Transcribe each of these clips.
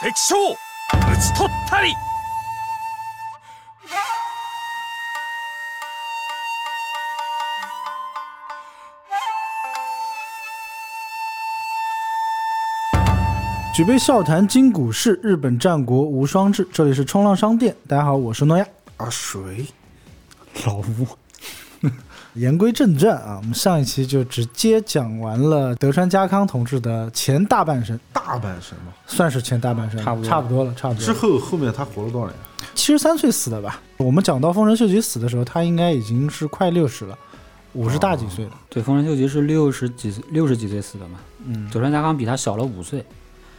敵将討ち取ったり举杯笑谈今古事，日本战国无双志。这里是冲浪商店，大家好，我是诺亚。啊水，老吴。 言归正传啊，我们上一期就直接讲完了德川家康同志的前大半生，大半生嘛。算是前大半生，差不多差不多了，差不多之。后后面他活了多少年？七十三岁死的吧？我们讲到丰臣秀吉死的时候，他应该已经是快六十了，五十大几岁了。对，丰臣秀吉是六十几岁，六十几岁死的嘛。嗯，德川家康比他小了五岁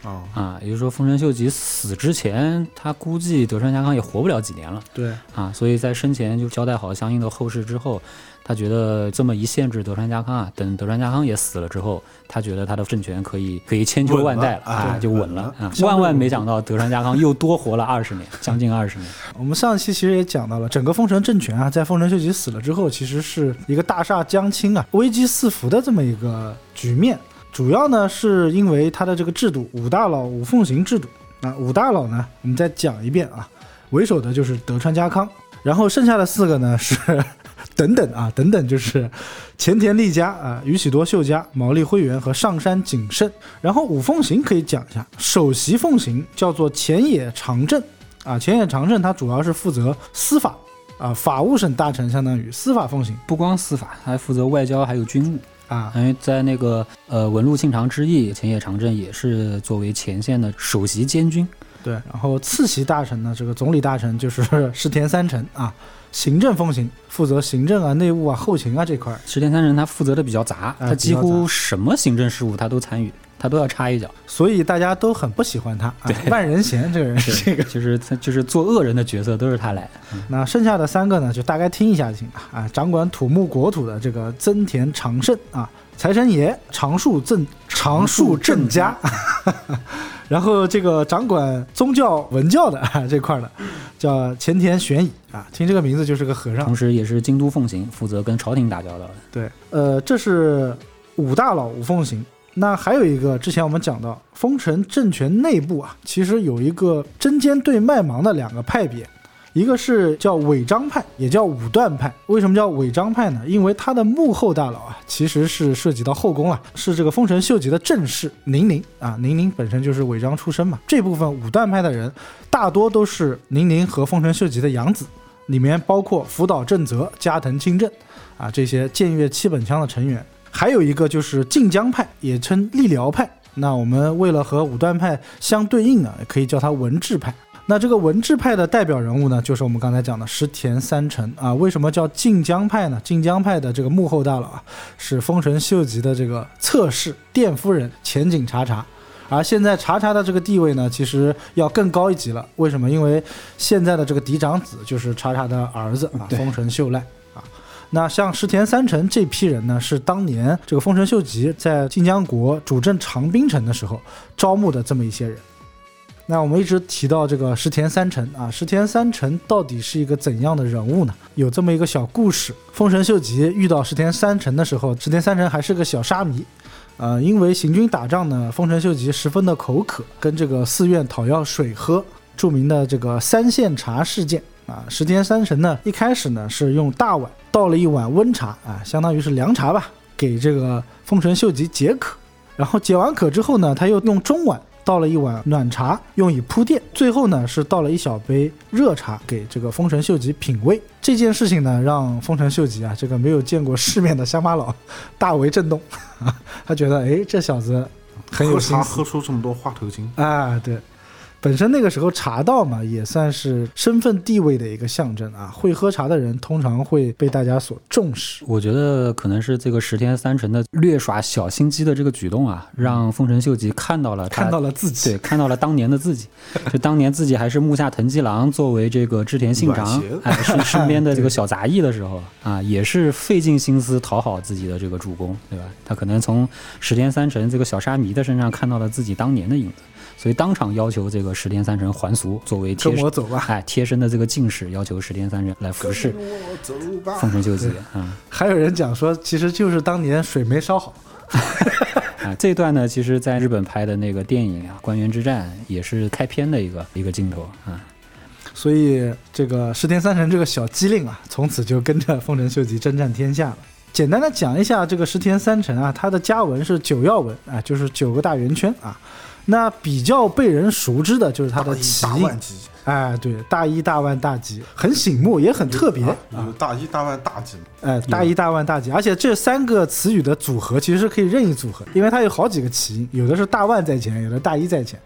啊，啊，也就是说丰臣秀吉死之前，他估计德川家康也活不了几年了对，啊，所以在生前就交代好相应的后事之后，他觉得这么一限制德川家康啊，等德川家康也死了之后，他觉得他的政权可以可以千秋万代了了啊，哎就稳稳了。啊。万万没想到德川家康又多活了二十年，将近二十年。我们上一期其实也讲到了，整个丰臣政权啊，在丰臣秀吉死了之后，其实是一个大厦将倾啊、危机四伏的这么一个局面。主要呢是因为他的这个制度五大佬五奉行制度啊，五大佬呢，我们再讲一遍啊，为首的就是德川家康，然后剩下的四个呢是 等等啊，等等就是前田利家啊、宇喜多秀家、毛利辉元和上杉景胜。然后五奉行可以讲一下，首席奉行叫做前野长政啊，前野长政他主要是负责司法啊，法务省大臣相当于司法奉行不光司法，还负责外交还有军务。啊，因为在那个呃文禄庆长之役，前野长政也是作为前线的首席监军。对，然后次席大臣呢，这个总理大臣就是 石田三成啊，行政奉行负责行政啊、内务啊、后勤啊这块，石田三成他负责的比较杂，哎他几乎什么行政事务他都参与，他都要插一脚。所以大家都很不喜欢他啊，万人嫌这个人，这个。就是他就是做恶人的角色都是他来。那剩下的三个呢，就大概听一下就行了啊。掌管土木国土的这个增田长盛啊，财神爷长树正长树正家，然后这个掌管宗教文教的啊这块儿的叫前田玄乙啊，听这个名字就是个和尚同。时也是京都奉行，负责跟朝廷打交道的。对，呃，这是五大佬五奉行。那还有一个，之前我们讲到，丰臣政权内部啊，其实有一个针尖对麦芒的两个派别，一个是叫尾张派，也叫武断派。为什么叫尾张派呢？因为他的幕后大佬啊，其实是涉及到后宫啊，是这个丰臣秀吉的正室宁宁啊，宁宁本身就是尾张出身嘛。这部分武断派的人，大多都是宁宁和丰臣秀吉的养子，里面包括福岛正则、加藤清正啊这些剑岳七本枪的成员。还有一个就是晋江派，也称立辽派。那我们为了和武断派相对应呢，也可以叫它文治派。那这个文治派的代表人物呢，就是我们刚才讲的石田三成啊。为什么叫晋江派呢？晋江派的这个幕后大佬啊，是丰臣秀吉的这个侧室殿夫人前景茶茶。而现在茶茶的这个地位呢，其实要更高一级了。为什么？因为现在的这个嫡长子就是茶茶的儿子啊，丰臣秀赖啊。那像石田三成这批人呢，是当年这个丰臣秀吉在晋江国主政长滨城的时候招募的这么一些人。那我们一直提到这个石田三成啊，石田三成到底是一个怎样的人物呢？有这么一个小故事：丰臣秀吉遇到石田三成的时候，石田三成还是个小沙弥。呃，因为行军打仗呢，丰臣秀吉十分的口渴，跟这个寺院讨要水喝。著名的这个三线茶事件啊，石田三成呢，一开始呢是用大碗倒了一碗温茶啊，相当于是凉茶吧，给这个丰臣秀吉解渴。然后解完渴之后呢，他又用中碗倒了一碗暖茶，用以铺垫。最后呢，是倒了一小杯热茶给这个丰臣秀吉品味。这件事情呢，让丰臣秀吉啊，这个没有见过世面的乡巴佬 大为震动，他觉得哎，这小子很有喝茶心思喝出这么多话头精，啊，对。本身那个时候茶道嘛，也算是身份地位的一个象征啊。会喝茶的人通常会被大家所重视。我觉得可能是这个石田三成的略耍小心机的这个举动啊，让丰臣秀吉看到了看到了自己对，看到了当年的自己，就当年自己还是木下藤吉郎作为这个织田信长哎，是 身边的这个小杂役的时候啊，也是费尽心思讨好自己的这个主公，对吧？他可能从石田三成这个小沙弥的身上看到了自己当年的影子，所以当场要求这个石田三成还俗，作为贴身走吧。哎贴身的这个进士，要求石田三成来服侍丰臣秀吉啊。还有人讲说，其实就是当年水没烧好，啊，这段呢，其实在日本拍的那个电影啊，《官员之战》也是开篇的一个一个镜头啊。所以这个石田三成这个小机灵啊，从此就跟着丰臣秀吉征战天下了。简单的讲一下这个石田三成啊，他的家纹是九曜纹啊，就是九个大圆圈啊。那比较被人熟知的就是他的起哎，对，大一大万大吉，很醒目，也很特别有。大一大万大吉嘛，哎，大一大万大吉，而且这三个词语的组合其实是可以任意组合，因为它有好几个起因，有的是大万在前，有的大一在前。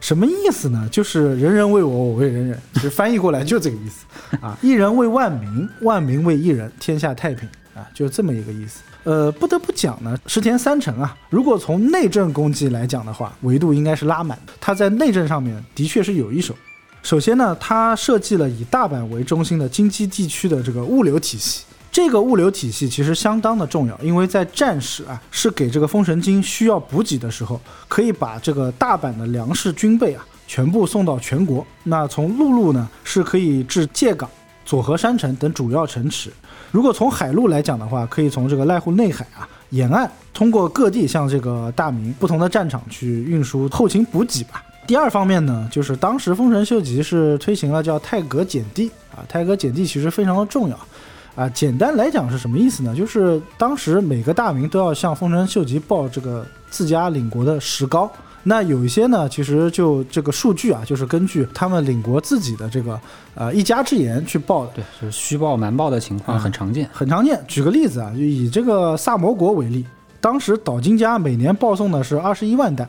什么意思呢？就是人人为我，我为人人，其实翻译过来就这个意思啊。一人为万民，万民为一人，天下太平啊，就这么一个意思。呃，不得不讲呢，石田三成啊，如果从内政功绩来讲的话，维度应该是拉满的。他在内政上面的确是有一手。首先呢，他设计了以大阪为中心的京畿地区的这个物流体系。这个物流体系其实相当的重要，因为在战时啊，是给这个丰臣军需要补给的时候，可以把这个大阪的粮食军备啊全部送到全国。那从陆路呢，是可以至界港、佐和山城等主要城池。如果从海路来讲的话，可以从这个濑户内海啊沿岸，通过各地向这个大明不同的战场去运输后勤补给吧。第二方面呢，就是当时丰臣秀吉是推行了叫泰阁减地啊，泰阁减地其实非常的重要。啊，简单来讲是什么意思呢？就是当时每个大名都要向丰臣秀吉报这个自家领国的石膏。那有一些呢，其实就这个数据啊，就是根据他们领国自己的这个呃一家之言去报的，对，就是虚报瞒报的情况嗯很常见。很常见。举个例子啊，就以这个萨摩国为例，当时岛津家每年报送的是二十一万担，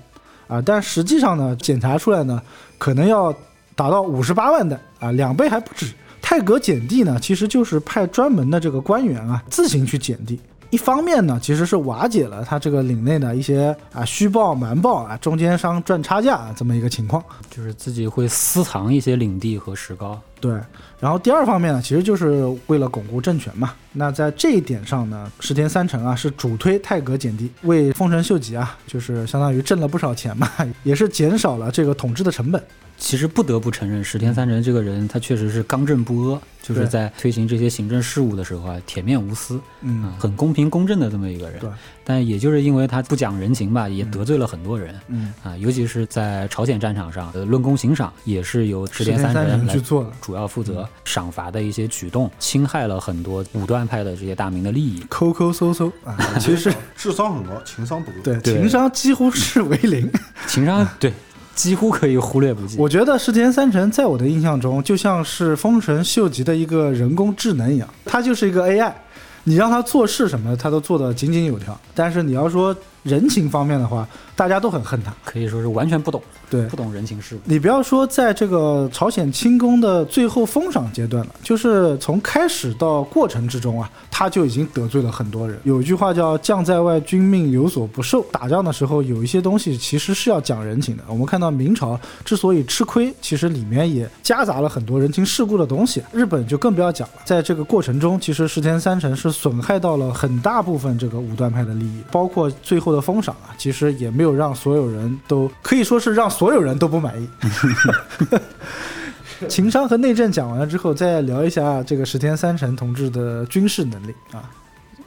啊，但实际上呢，检查出来呢，可能要达到五十八万担啊，两倍还不止。泰格减地呢，其实就是派专门的这个官员啊，自行去减地。一方面呢，其实是瓦解了他这个领内的一些啊虚报、瞒报啊，中间商赚差价啊这么一个情况。就是自己会私藏一些领地和石膏。对，然后第二方面呢，其实就是为了巩固政权嘛。那在这一点上呢，石田三成啊是主推泰阁减地，为丰臣秀吉啊就是相当于挣了不少钱嘛，也是减少了这个统治的成本。其实不得不承认，石田三成这个人，他确实是刚正不阿，就是在推行这些行政事务的时候啊，铁面无私，嗯啊，很公平公正的这么一个人。对，但也就是因为他不讲人情吧，也得罪了很多人。嗯，啊，尤其是在朝鲜战场上，呃，论功行赏也是由石石田三成去做的，主要负责赏罚的一些举动，侵害了很多武断派的这些大名的利益。抠抠搜搜啊，其实 智商很高，情商不够。对对情商几乎是为零。情商对 几乎可以忽略不计。我觉得石田三成在我的印象中，就像是丰臣秀吉的一个人工智能一样，他就是一个 AI，你让他做事什么的，他都做得井井有条。但是你要说人情方面的话，大家都很恨他。可以说是完全不懂，对不懂人情世故。你不要说在这个朝鲜清宫的最后封赏阶段了，就是从开始到过程之中啊，他就已经得罪了很多人。有一句话叫“将在外，君命有所不受”。打仗的时候，有一些东西其实是要讲人情的。我们看到明朝之所以吃亏，其实里面也夹杂了很多人情世故的东西。日本就更不要讲了，在这个过程中，其实石田三成是损害到了很大部分这个武断派的利益，包括最后的封赏啊，其实也没有让所有人都可以说是让所有人都不满意。情商和内政讲完了之后，再聊一下这个石田三成同志的军事能力啊。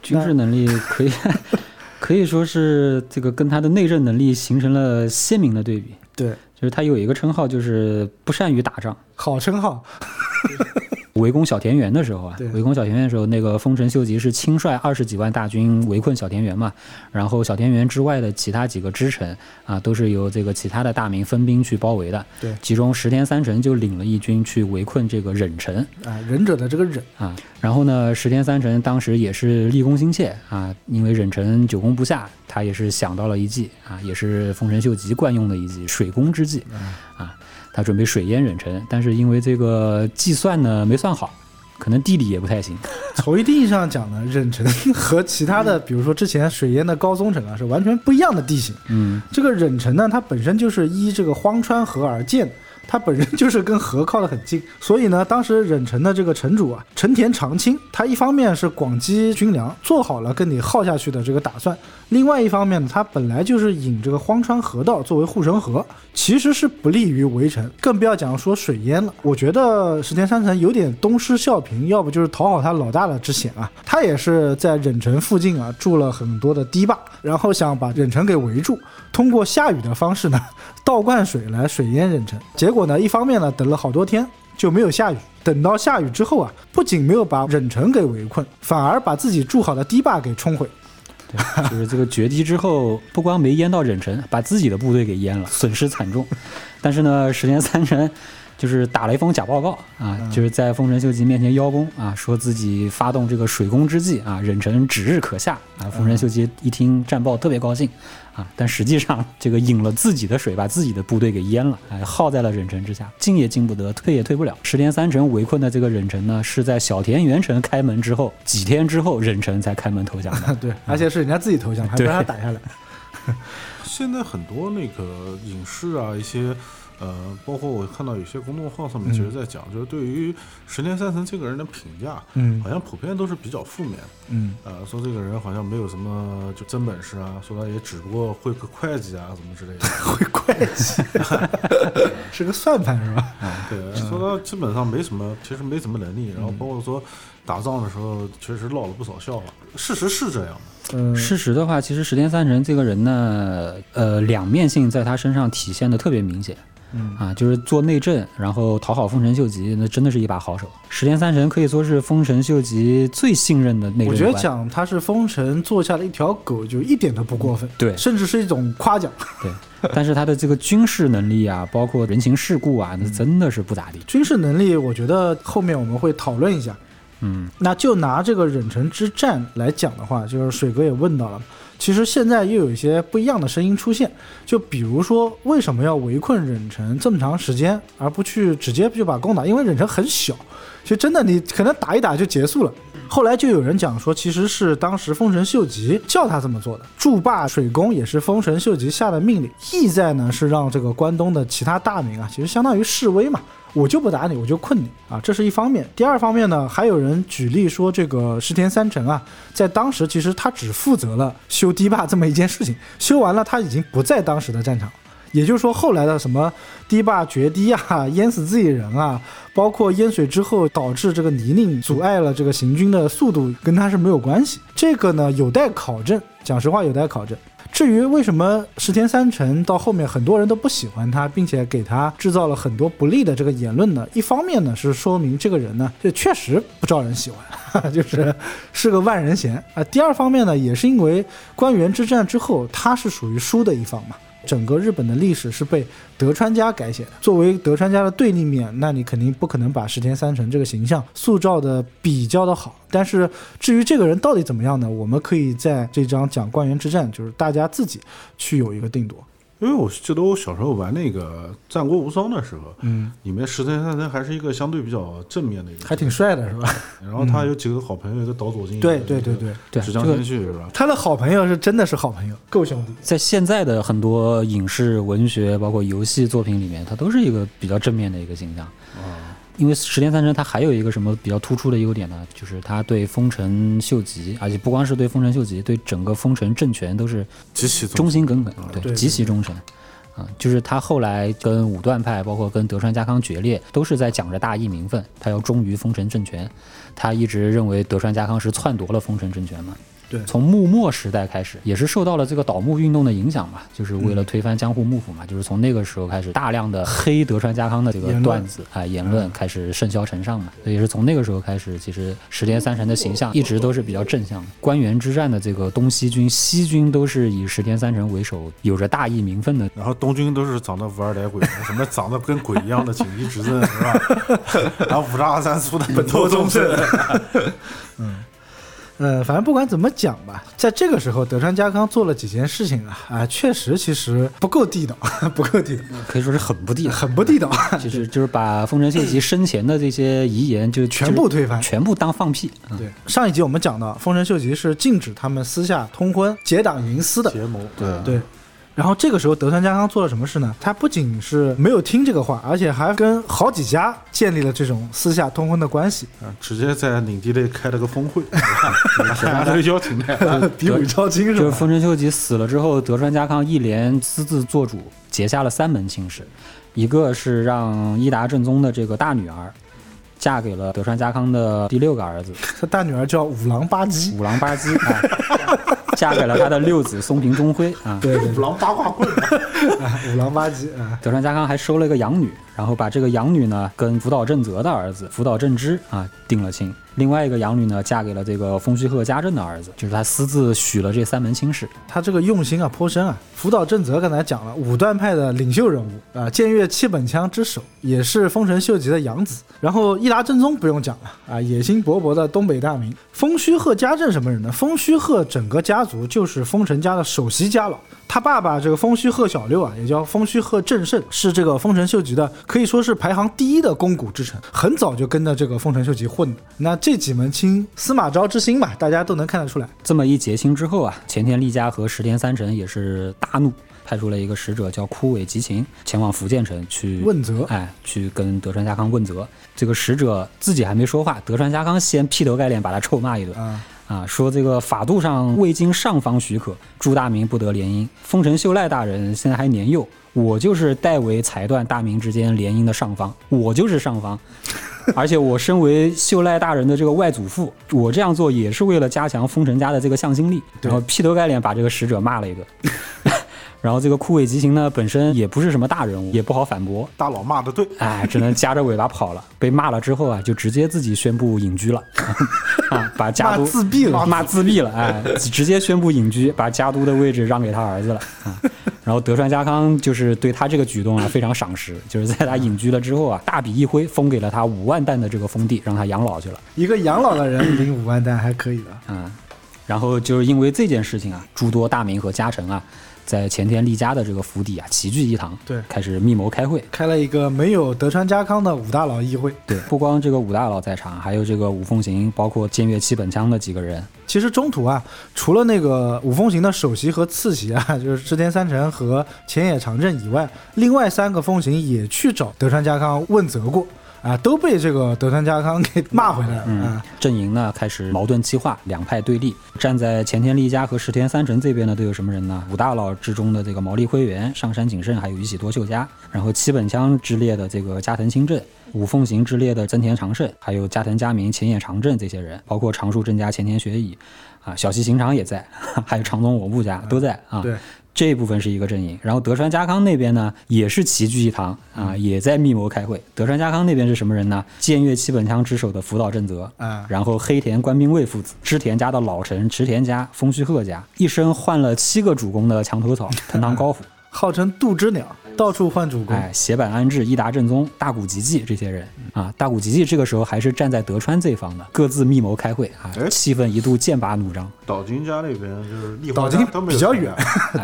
军事能力可以 可以说是这个跟他的内政能力形成了鲜明的对比。对，就是他有一个称号，就是不善于打仗。好称号。围攻小田园的时候啊对，围攻小田园的时候，那个丰臣秀吉是亲率二十几万大军围困小田园嘛，然后小田园之外的其他几个支城啊，都是由这个其他的大名分兵去包围的。对其中石田三成就领了一军去围困这个忍城啊，忍者的这个忍，啊。然后呢，石田三成当时也是立功心切啊，因为忍城久攻不下，他也是想到了一计啊，也是丰臣秀吉惯用的一计水攻之计啊。他准备水淹忍城，但是因为这个计算呢没算好，可能地理也不太行。从一定意义上讲呢，忍城和其他的，比如说之前水淹的高宗城啊，是完全不一样的地形。嗯，这个忍城呢，它本身就是依这个荒川河而建的，他本身就是跟河靠得很近，所以呢，当时忍城的这个城主啊，成田长清，他一方面是广积军粮，做好了跟你耗下去的这个打算，另外一方面呢，他本来就是引这个荒川河道作为护城河，其实是不利于围城，更不要讲说水淹了。我觉得石田三成有点东施效颦，要不就是讨好他老大的之嫌啊。他也是在忍城附近啊筑了很多的堤坝，然后想把忍城给围住，通过下雨的方式呢倒灌水来水淹忍城。结果呢，一方面呢等了好多天就没有下雨，等到下雨之后啊，不仅没有把忍城给围困，反而把自己筑好的堤坝给冲毁。对，就是这个决堤之后，不光没淹到忍城，把自己的部队给淹了，损失惨重。但是呢，石田三成就是打了一封假报告啊，就是在丰臣秀吉面前邀功啊，说自己发动这个水攻之计啊，忍城指日可下啊。丰臣秀吉一听战报特别高兴啊，但实际上这个引了自己的水，把自己的部队给淹了，哎，耗在了忍城之下，进也进不得，退也退不了。石田三成围困的这个忍城呢，是在小田原城开门之后几天之后，忍城才开门投降的。对，而且是人家自己投降，还不让他打下来。现在很多那个影视啊，一些呃，包括我看到有些公众号上面，其实在讲，就是对于石田三成这个人的评价，嗯好像普遍都是比较负面的。嗯呃，说这个人好像没有什么就真本事啊，说他也只不过会个会计啊什么之类的。会会计，是个算盘是吧？对，说他基本上没什么，其实没什么能力，然后包括说打仗的时候确实落了不少笑话。事实是这样的，嗯，事实的话，其实石田三成这个人呢，呃，两面性在他身上体现的特别明显。嗯啊，就是做内政，然后讨好丰臣秀吉，那真的是一把好手。石田三成可以说是丰臣秀吉最信任的内政我觉得讲他是丰臣做下的一条狗，就一点都不过分，对甚至是一种夸奖。对，但是他的这个军事能力啊，包括人情世故啊，那真的是不咋地。军事能力，我觉得后面我们会讨论一下。嗯，那就拿这个忍城之战来讲的话，就是水哥也问到了，其实现在又有一些不一样的声音出现，就比如说为什么要围困忍城这么长时间，而不去直接就把攻打？因为忍城很小，其实真的你可能打一打就结束了。后来就有人讲说，其实是当时丰臣秀吉叫他这么做的，筑坝水攻也是丰臣秀吉下的命令，意在呢是让这个关东的其他大名啊，其实相当于示威嘛，我就不打你，我就困你啊，这是一方面。第二方面呢，还有人举例说，这个石田三成啊，在当时其实他只负责了修堤坝这么一件事情，修完了他已经不在当时的战场。也就是说，后来的什么堤坝决堤啊，淹死自己人啊，包括淹水之后导致这个泥泞阻碍了这个行军的速度，跟他是没有关系。这个呢，有待考证。讲实话，有待考证。至于为什么石田三成到后面很多人都不喜欢他，并且给他制造了很多不利的这个言论呢？一方面呢是说明这个人呢，这确实不招人喜欢，就是是个万人嫌啊。第二方面呢，也是因为官员之战之后，他是属于输的一方嘛。整个日本的历史是被德川家改写的。作为德川家的对立面，那你肯定不可能把石田三成这个形象塑造的比较的好。但是至于这个人到底怎么样呢？我们可以在这章讲官员之战，就是大家自己去有一个定夺。因为我记得我小时候玩那个《战国无双》的时候，嗯，里面石田三成还是一个相对比较正面的一个，还挺帅的是吧？然后他有几个好朋友，一个岛佐金，对对对对，对，石江这个先绪是吧？他的好朋友是真的是好朋友，够兄弟。在现在的很多影视、文学，包括游戏作品里面，他都是一个比较正面的一个形象。啊，因为石田三成他还有一个什么比较突出的优点呢？就是他对丰臣秀吉，而且不光是对丰臣秀吉，对整个丰臣政权都是极其忠心耿耿，对对，极其忠诚。啊，就是他后来跟武断派，包括跟德川家康决裂，都是在讲着大义名分，他要忠于丰臣政权。他一直认为德川家康是篡夺了丰臣政权嘛。对。从幕末时代开始，也是受到了这个倒幕运动的影响嘛，就是为了推翻江户幕府嘛，就是从那个时候开始，大量的黑德川家康的这个段子啊、言论开始甚嚣尘上嘛，所以也是从那个时候开始，其实石田三成的形象一直都是比较正向的。关原之战的这个东西军、西军都是以石田三成为首，有着大义名分的然后东军都是长得无二歹鬼，什么长得跟鬼一样的锦衣执政是吧？然后五十二三粗的本多忠胜，呃，反正不管怎么讲吧，在这个时候，德川家康做了几件事情啊，啊，确实其实不够地道，不够地道，可以说是很不地道。很不地道，就是就是把丰臣秀吉生前的这些遗言就全部推翻全部当放屁。嗯对，上一集我们讲到，丰臣秀吉是禁止他们私下通婚、结党营私的。结盟，对，对，然后这个时候德川家康做了什么事呢？他不仅是没有听这个话，而且还跟好几家建立了这种私下通婚的关系，啊，直接在领地内开了个峰会，大家都邀请来了。比武招亲就是是吧？丰臣秀吉死了之后，德川家康一连私自做主，结下了三门亲事，一个是让伊达正宗的这个大女儿嫁给了德川家康的第六个儿子他大女儿叫五郎八姬，五郎八姬啊，嫁给了他的六子松平忠辉啊。对对。五郎八卦棍，啊，五郎八极啊，德川家康还收了一个养女，然后把这个养女呢跟福岛正则的儿子福岛正之啊定了亲。另外一个养女呢嫁给了这个丰须贺家政的儿子，就是他私自许了这三门亲事。他这个用心啊颇深啊。福岛正则刚才讲了，武断派的领袖人物啊，剑岳七本枪之首，也是丰臣秀吉的养子。然后伊达正宗不用讲了啊，野心勃勃的东北大名。丰须贺家政什么人呢？丰须贺整个家族就是丰臣家的首席家老。他爸爸这个丰须贺小六啊，也叫丰须贺正胜，是这个丰臣秀吉的可以说是排行第一的肱骨之臣，很早就跟着这个丰臣秀吉混的。那这几门亲，司马昭之心嘛，大家都能看得出来。这么一结亲之后啊，前田利家和石田三成也是大怒，派出了一个使者叫枯尾吉晴前往福建城去问责哎，去跟德川家康问责。这个使者自己还没说话，德川家康先劈头盖脸把他臭骂一顿啊，啊，说这个法度上未经上方许可，朱大明不得联姻。丰臣秀赖大人现在还年幼，我就是代为裁断大明之间联姻的上方，我就是上方。而且我身为秀赖大人的这个外祖父，我这样做也是为了加强丰臣家的这个向心力。然后劈头盖脸把这个使者骂了一顿。然后这个枯萎极刑呢，本身也不是什么大人物，也不好反驳，大佬骂的对，哎，只能夹着尾巴跑了。被骂了之后啊，就直接自己宣布隐居了，啊，把家都自闭了骂自闭了，哎，直接宣布隐居，把家都的位置让给他儿子了啊。然后德川家康就是对他这个举动啊非常赏识，就是在他隐居了之后啊，大笔一挥，封给了他五万担的这个封地，让他养老去了。一个养老的人领五万担还可以的。嗯，然后就是因为这件事情啊，诸多大名和家臣啊，在前田利家的这个府邸啊齐聚一堂，对开始密谋开会。开了一个没有德川家康的五大佬议会。对，不光这个五大佬在场，还有这个五凤行，包括剑岳七本枪的几个人。其实中途啊，除了那个五凤行的首席和次席啊，就是织田三成和前野长政以外，另外三个凤行也去找德川家康问责过啊，都被这个德川家康给骂回来了嗯啊。，阵营呢开始矛盾激化，两派对立。站在前田利家和石田三成这边呢都有什么人呢？五大佬之中的这个毛利辉元、上杉景胜，还有宇喜多秀家。然后七本枪之列的这个加藤清正，五凤行之列的增田长胜，还有加藤家明、前野长政这些人，包括长树正家、前田学乙，啊，小西行长也在，还有长宗我部家都在啊。对，这一部分是一个阵营，然后德川家康那边呢也是齐聚一堂啊，也在密谋开会。德川家康那边是什么人呢？僭越七本枪之首的福岛正则，啊然后黑田官兵卫父子，织田家的老臣池田家、丰须贺家，一生换了七个主公的墙头草 藤堂高辅，号称杜之鸟，到处换主公。哎，斜坂安置、伊达正宗、大谷吉继这些人啊，大谷吉继这个时候还是站在德川这方的，各自密谋开会啊，哎气氛一度剑拔弩张。岛津家那边就是立岛津比较远，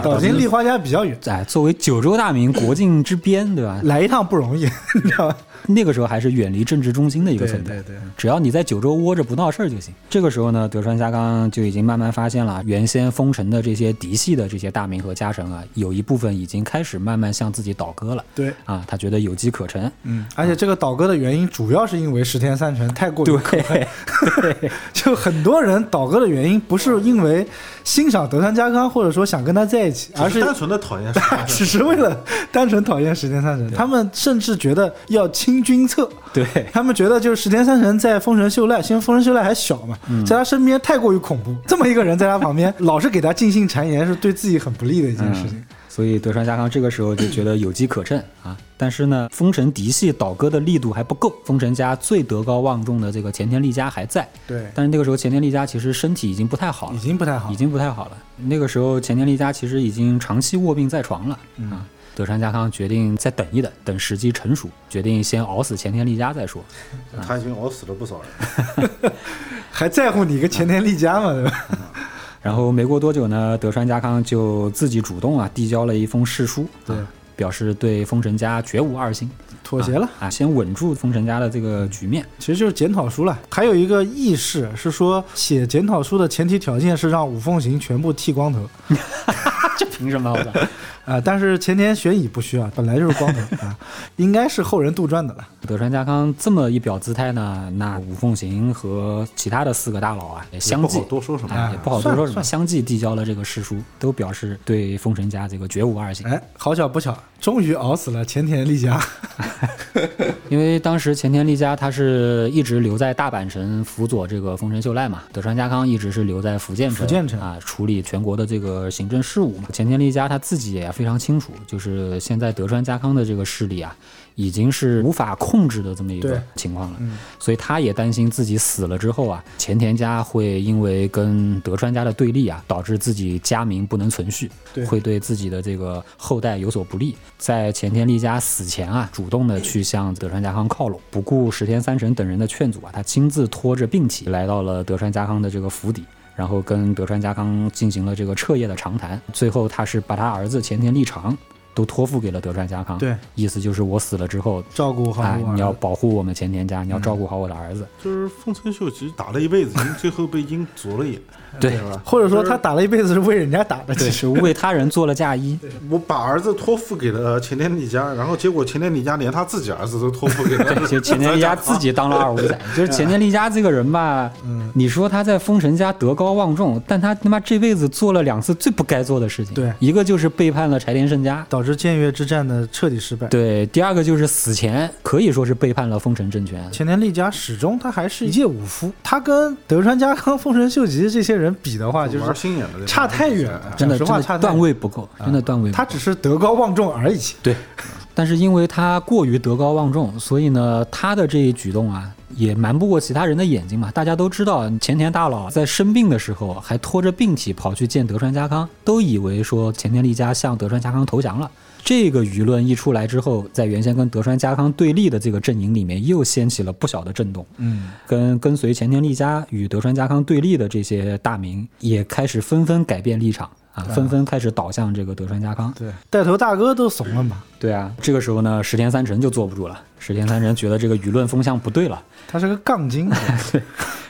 岛津立花家比较远，哎，作为九州大名，国境之边，对吧？来一趟不容易，你知道吧？那个时候还是远离政治中心的一个存在。对对，只要你在九州窝着不闹事儿就行。这个时候呢，德川家康就已经慢慢发现了，原先封城的这些嫡系的这些大名和家臣啊，有一部分已经开始慢慢向自己倒戈了。对，啊，他觉得有机可乘。嗯，而且这个倒戈的原因主要是因为石田三成太过于可恨，就很多人倒戈的原因不是因为欣赏德川家康，或者说想跟他在一起，而是单纯的讨厌石田三 只是为了单纯讨厌石田三成。他们甚至觉得要清君侧，对，他们觉得就是石田三成在丰臣秀赖，因为丰臣秀赖还小嘛，嗯在他身边太过于恐怖，这么一个人在他旁边老是给他尽信谗言，是对自己很不利的一件事情。所以德川家康这个时候就觉得有机可乘啊。但是呢，丰臣嫡系倒戈的力度还不够，丰臣家最德高望重的这个前田利家还在。对，但是那个时候前田利家其实身体已经不太好了已。经不太好已。经不太好了。那个时候，前田利家其实已经长期卧病在床了、啊。德川家康决定再等一等，等时机成熟，决定先熬死前田利家再说。他已经熬死了不少人。还在乎你个前田利家吗，对吧？然后没过多久呢，德川家康就自己主动啊递交了一封誓书，对。啊，表示对丰臣家绝无二心，妥协了。啊，先稳住丰臣家的这个局面。其实就是检讨书了。还有一个意识是说，写检讨书的前提条件是让五凤行全部剃光头。这凭什么？我操！啊，但是前田玄乙不需要，本来就是光头 啊，应该是后人杜撰的了。德川家康这么一表姿态呢，那五凤行和其他的四个大佬啊，也相继不好多说什么。哎，也不好多说什么，相继递交了这个誓书，都表示对丰臣家这个绝无二心。哎，好巧不巧，终于熬死了前田利家。因为当时前田利家他是一直留在大阪城辅佐这个丰臣秀赖嘛，德川家康一直是留在福建城，福建城。啊处理全国的这个行政事务嘛。前田利家他自己也非常清楚，就是现在德川家康的这个势力啊，已经是无法控制的这么一个情况了，嗯。所以他也担心自己死了之后啊，前田家会因为跟德川家的对立啊，导致自己家名不能存续，对。会对自己的这个后代有所不利。在前田利家死前啊，主动的去向德川家康靠拢，不顾石田三成等人的劝阻啊，他亲自拖着病体来到了德川家康的这个府邸。然后跟德川家康进行了这个彻夜的长谈，最后他是把他儿子前田利长都托付给了德川家康，对，意思就是我死了之后，照顾好哎，你要保护我们前田家，你要照顾好我的儿子。就是丰臣秀吉打了一辈子，最后被鹰啄了眼，对吧？或者说他打了一辈子是为人家打的，对，其实为他人做了嫁衣。我把儿子托付给了前田利家，然后结果前田利家连他自己儿子都托付给了对，就前田利家自己当了二五仔，就是前田利家这个人吧，嗯你说他在丰臣家德高望重，但他他妈这辈子做了两次最不该做的事情，对一个就是背叛了柴田胜家，导致建越之战的彻底失败。对，第二个就是死前可以说是背叛了丰臣政权，前田利家始终他还是一介武夫，他跟德川家康、丰臣秀吉这些人比的话，就是差太远了。真的讲实话，差真的段。位不够，真的段位不够。他只是德高望重而已。对，但是因为他过于德高望重，所以呢，他的这一举动啊，也瞒不过其他人的眼睛嘛。大家都知道，前田大佬在生病的时候还拖着病体跑去见德川家康，都以为说前田利家向德川家康投降了。这个舆论一出来之后，在原先跟德川家康对立的这个阵营里面，又掀起了不小的震动。嗯，跟跟随前田利家与德川家康对立的这些大名，也开始纷纷改变立场啊，纷纷开始倒向这个德川家康。对，带头大哥都怂了嘛，对啊，这个时候呢，石田三成就坐不住了。石田三成觉得这个舆论风向不对了，他是个杠精。对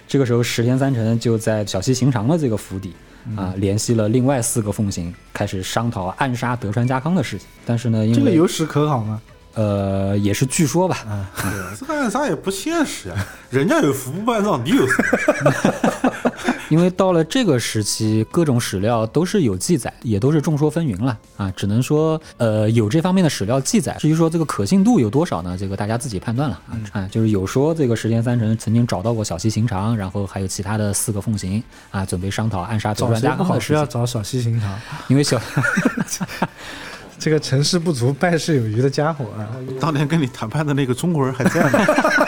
这个时候石田三成就在小西行长的这个府邸啊，联系了另外四个奉行，开始商讨暗杀德川家康的事情。但是呢，因为这个有史可考吗？呃，也是据说吧，对啊这个暗杀也不现实呀，人家有服部半藏，你有什么？因为到了这个时期，各种史料都是有记载，也都是众说纷纭了啊，只能说呃有这方面的史料记载。至于说这个可信度有多少呢？这个大家自己判断了啊。啊，就是有说这个石田三成曾经找到过小西行长，然后还有其他的四个奉行啊，准备商讨暗杀德找川家谁不好是康的事情。要找小西行长，因为小 这个成事不足败事有余的家伙啊，当年跟你谈判的那个中国人还在吗？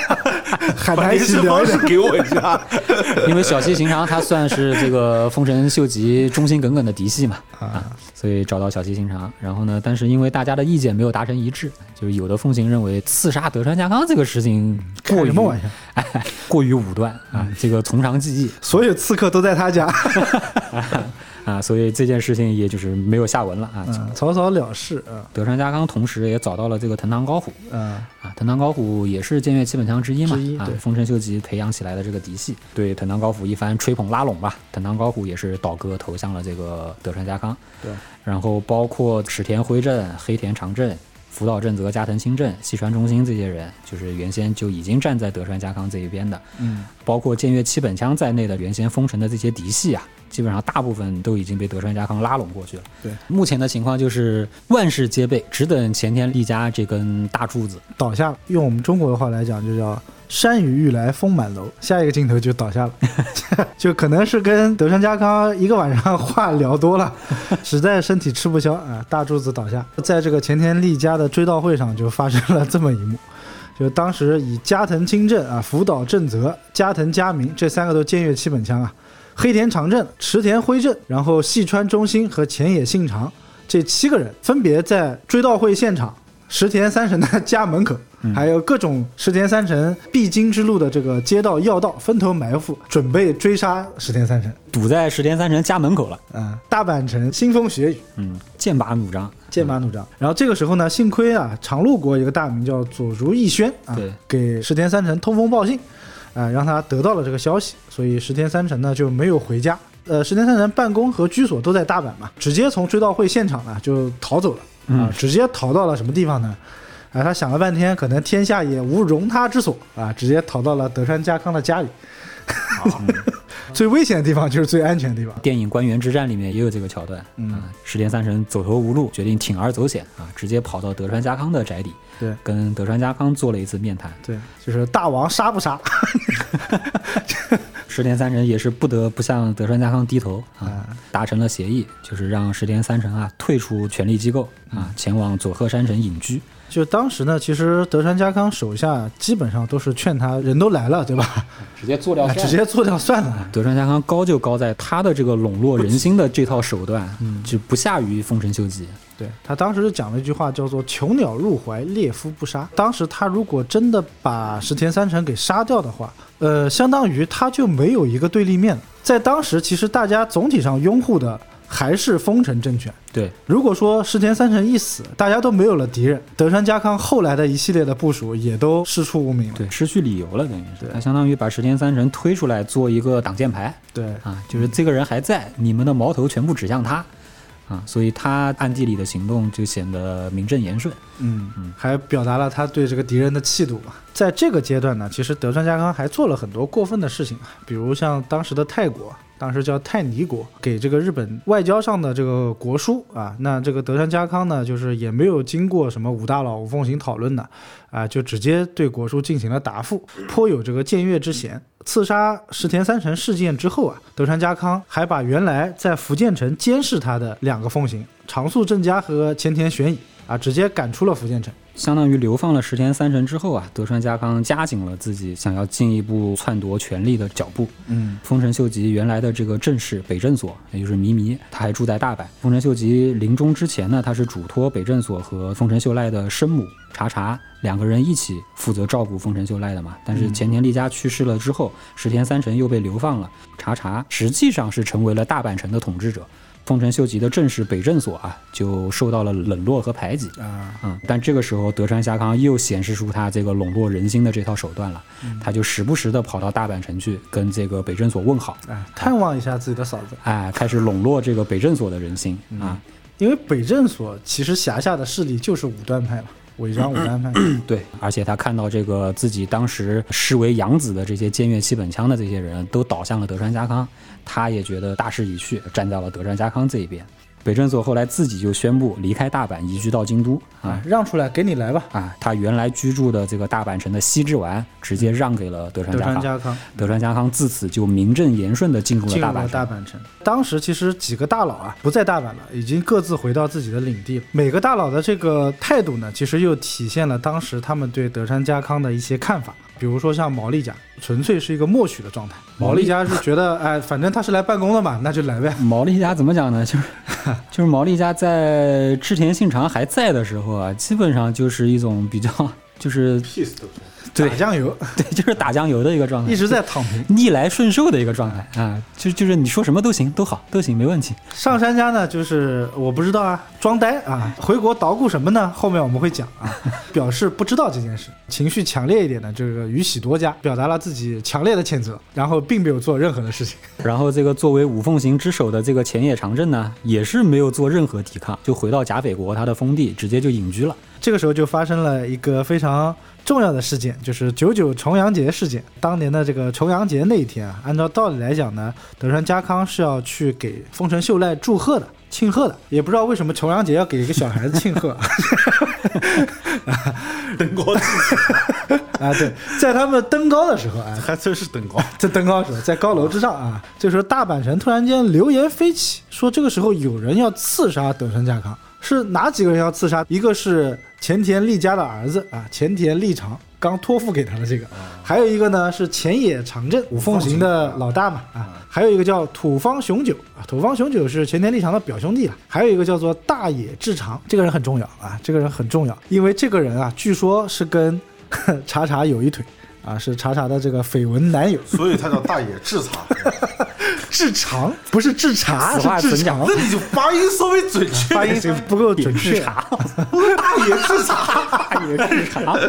喊把他一联系方。式给我一下。因为小西行长他算是这个丰臣秀吉忠心耿耿的嫡系嘛啊，所以找到小西行长。然后呢，但是因为大家的意见没有达成一致，就是有的奉行认为刺杀德川家康这个事情过于开什么玩笑？哎，过于武断啊，这个从长计议所有刺客都在他家，啊，所以这件事情也就是没有下文了啊。嗯，草草了事啊，德川家康同时也找到了这个藤堂高虎嗯，啊，藤堂高虎也是剑岳七本枪之一嘛啊之一对，丰臣秀吉培养起来的这个嫡系，对藤堂高虎一番吹捧拉拢吧，藤堂高虎也是倒戈投向了这个德川家康。对，然后包括池田辉正、黑田长政、福岛正则、加藤清正、西川忠兴这些人，就是原先就已经站在德川家康这一边的。嗯，包括剑岳七本枪在内的原先封臣的这些嫡系啊，基本上大部分都已经被德川家康拉拢过去了。对，目前的情况就是万事皆备，只等前田利家这根大柱子。倒下了。用我们中国的话来讲，就叫山雨欲来风满楼。下一个镜头就倒下了，就可能是跟德川家康一个晚上话聊多了，实在身体吃不消啊，大柱子倒下。在这个前田利家的追悼会上，就发生了这么一幕。就当时以加藤清正啊、福岛正则、加藤佳明这三个都剑岳七本枪啊，黑田长政、池田辉正，然后细川忠兴和前野信长这七个人分别在追悼会现场、石田三成的家门口，还有各种石田三成必经之路的这个街道要道分头埋伏，准备追杀石田三成。堵在石田三成家门口了，嗯、大阪城腥风血雨，嗯，剑拔弩张，剑拔弩张。然后这个时候呢，幸亏啊，长陆国有个大名叫佐竹义宣啊，给石田三成通风报信，啊、让他得到了这个消息，所以石田三成呢就没有回家。呃，石田三成办公和居所都在大阪嘛，直接从追悼会现场呢就逃走了啊，嗯直接逃到了什么地方呢？啊，他想了半天，可能天下也无容他之所啊，直接逃到了德川家康的家里。最危险的地方就是最安全的地方。电影《官员之战》里面也有这个桥段，嗯啊，石田三成走投无路，决定铤而走险啊，直接跑到德川家康的宅邸，对跟德川家康做了一次面谈。对，就是大王杀不杀？石田三成也是不得不向德川家康低头啊啊，达成了协议，就是让石田三成啊退出权力机构啊，前往佐贺山城隐居。就当时呢，其实德川家康手下基本上都是劝他，人都来了，对吧？直接做掉啊直接做掉算了。德川家康高就高在他的这个笼络人心的这套手段，嗯就不下于丰臣秀吉。对他当时就讲了一句话，叫做“囚鸟入怀，猎夫不杀”。当时他如果真的把石田三成给杀掉的话，呃，相当于他就没有一个对立面了。在当时，其实大家总体上拥护的还是丰臣政权。对，如果说石田三成一死，大家都没有了敌人，德川家康后来的一系列的部署也都师出无名了。对，失去理由了，等于是。对。他相当于把石田三成推出来做一个挡箭牌。对。啊，就是这个人还在，你们的矛头全部指向他。啊，所以他暗地里的行动就显得名正言顺。嗯嗯，还表达了他对这个敌人的气度嘛。在这个阶段呢，其实德川家康还做了很多过分的事情啊，比如像当时的泰国，当时叫泰尼国，给这个日本外交上的这个国书啊，那这个德川家康呢，就是也没有经过什么五大佬、五奉行讨论的啊，就直接对国书进行了答复，颇有这个僭越之嫌。刺杀石田三成事件之后啊，德川家康还把原来在福建城监视他的两个奉行长宿正家和前田玄以啊，直接赶出了福建城。相当于流放了十天三成之后啊，德川家康加紧了自己想要进一步篡夺权力的脚步。嗯，丰臣秀吉原来的这个正室北镇所，也就是弥弥，他还住在大阪。丰臣秀吉临终之前呢，他是嘱托北镇所和丰臣秀赖的生母茶茶两个人一起负责照顾丰臣秀赖的嘛。但是前田利家去世了之后，石田三成又被流放了，茶茶实际上是成为了大阪城的统治者。丰臣秀吉的正室北镇所啊，就受到了冷落和排挤。啊，嗯，但这个时候德川家康又显示出他这个笼络人心的这套手段了，他就时不时的跑到大阪城去跟这个北镇所问好，哎，探望一下自己的嫂子，哎，开始笼络这个北镇所的人心。啊。因为北镇所其实辖下的势力就是武断派嘛，伪装武断派。对，而且他看到这个自己当时视为养子的这些兼越七本枪的这些人都倒向了德川家康，他也觉得大势已去，站在了德川家康这一边。北镇所后来自己就宣布离开大阪，移居到京都啊啊，让出来给你来吧，啊，他原来居住的这个大阪城的西之丸直接让给了德川家康。德川家康自此就名正言顺的进入了大阪城。大阪城。当时其实几个大佬啊不在大阪了，已经各自回到自己的领地了。每个大佬的这个态度呢，其实又体现了当时他们对德川家康的一些看法。比如说像毛利家，纯粹是一个默许的状态。毛利家是觉得，哎，反正他是来办公的嘛，那就来呗。毛利家怎么讲呢？就是就是毛利家在织田信长还在的时候啊，基本上就是一种比较就是屁事都不对打酱油，对，就是打酱油的一个状态，一直在躺平。逆来顺受的一个状态啊，就就是你说什么都行，都好，都行，没问题。上山家呢，就是我不知道啊，装呆啊。回国捣鼓什么呢？后面我们会讲啊，表示不知道这件事。情绪强烈一点的这个宇喜多家表达了自己强烈的谴责，然后并没有做任何的事情。然后这个作为五凤行之首的这个前野长政呢，也是没有做任何抵抗，就回到甲斐国他的封地，直接就隐居了。这个时候就发生了一个非常重要的事件，就是九九重阳节事件。当年的这个重阳节那一天啊，按照道理来讲呢，德川家康是要去给丰臣秀赖祝贺的。庆贺的，也不知道为什么重阳节要给一个小孩子庆贺登高技 啊！对，在他们登高的时候啊，还真是登高。在登高的时候，在高楼之上啊，这时候大阪城突然间流言飞起，说这个时候有人要刺杀德川家康，是哪几个人要刺杀？一个是前田利家的儿子啊，前田利长刚托付给他的这个，还有一个呢是前野长政五奉行的老大嘛啊，还有一个叫土方雄九啊，土方雄九是前田利长的表兄弟啊，还有一个叫做大野志长，这个人很重要啊，这个人很重要，因为这个人啊，据说是跟 茶茶有一腿。啊，是茶茶的这个绯闻男友，所以他叫大野智藏。智长？不是智茶，是智怎讲？长，那你就发音稍微准确发音。不够准确。大野智藏，也是长，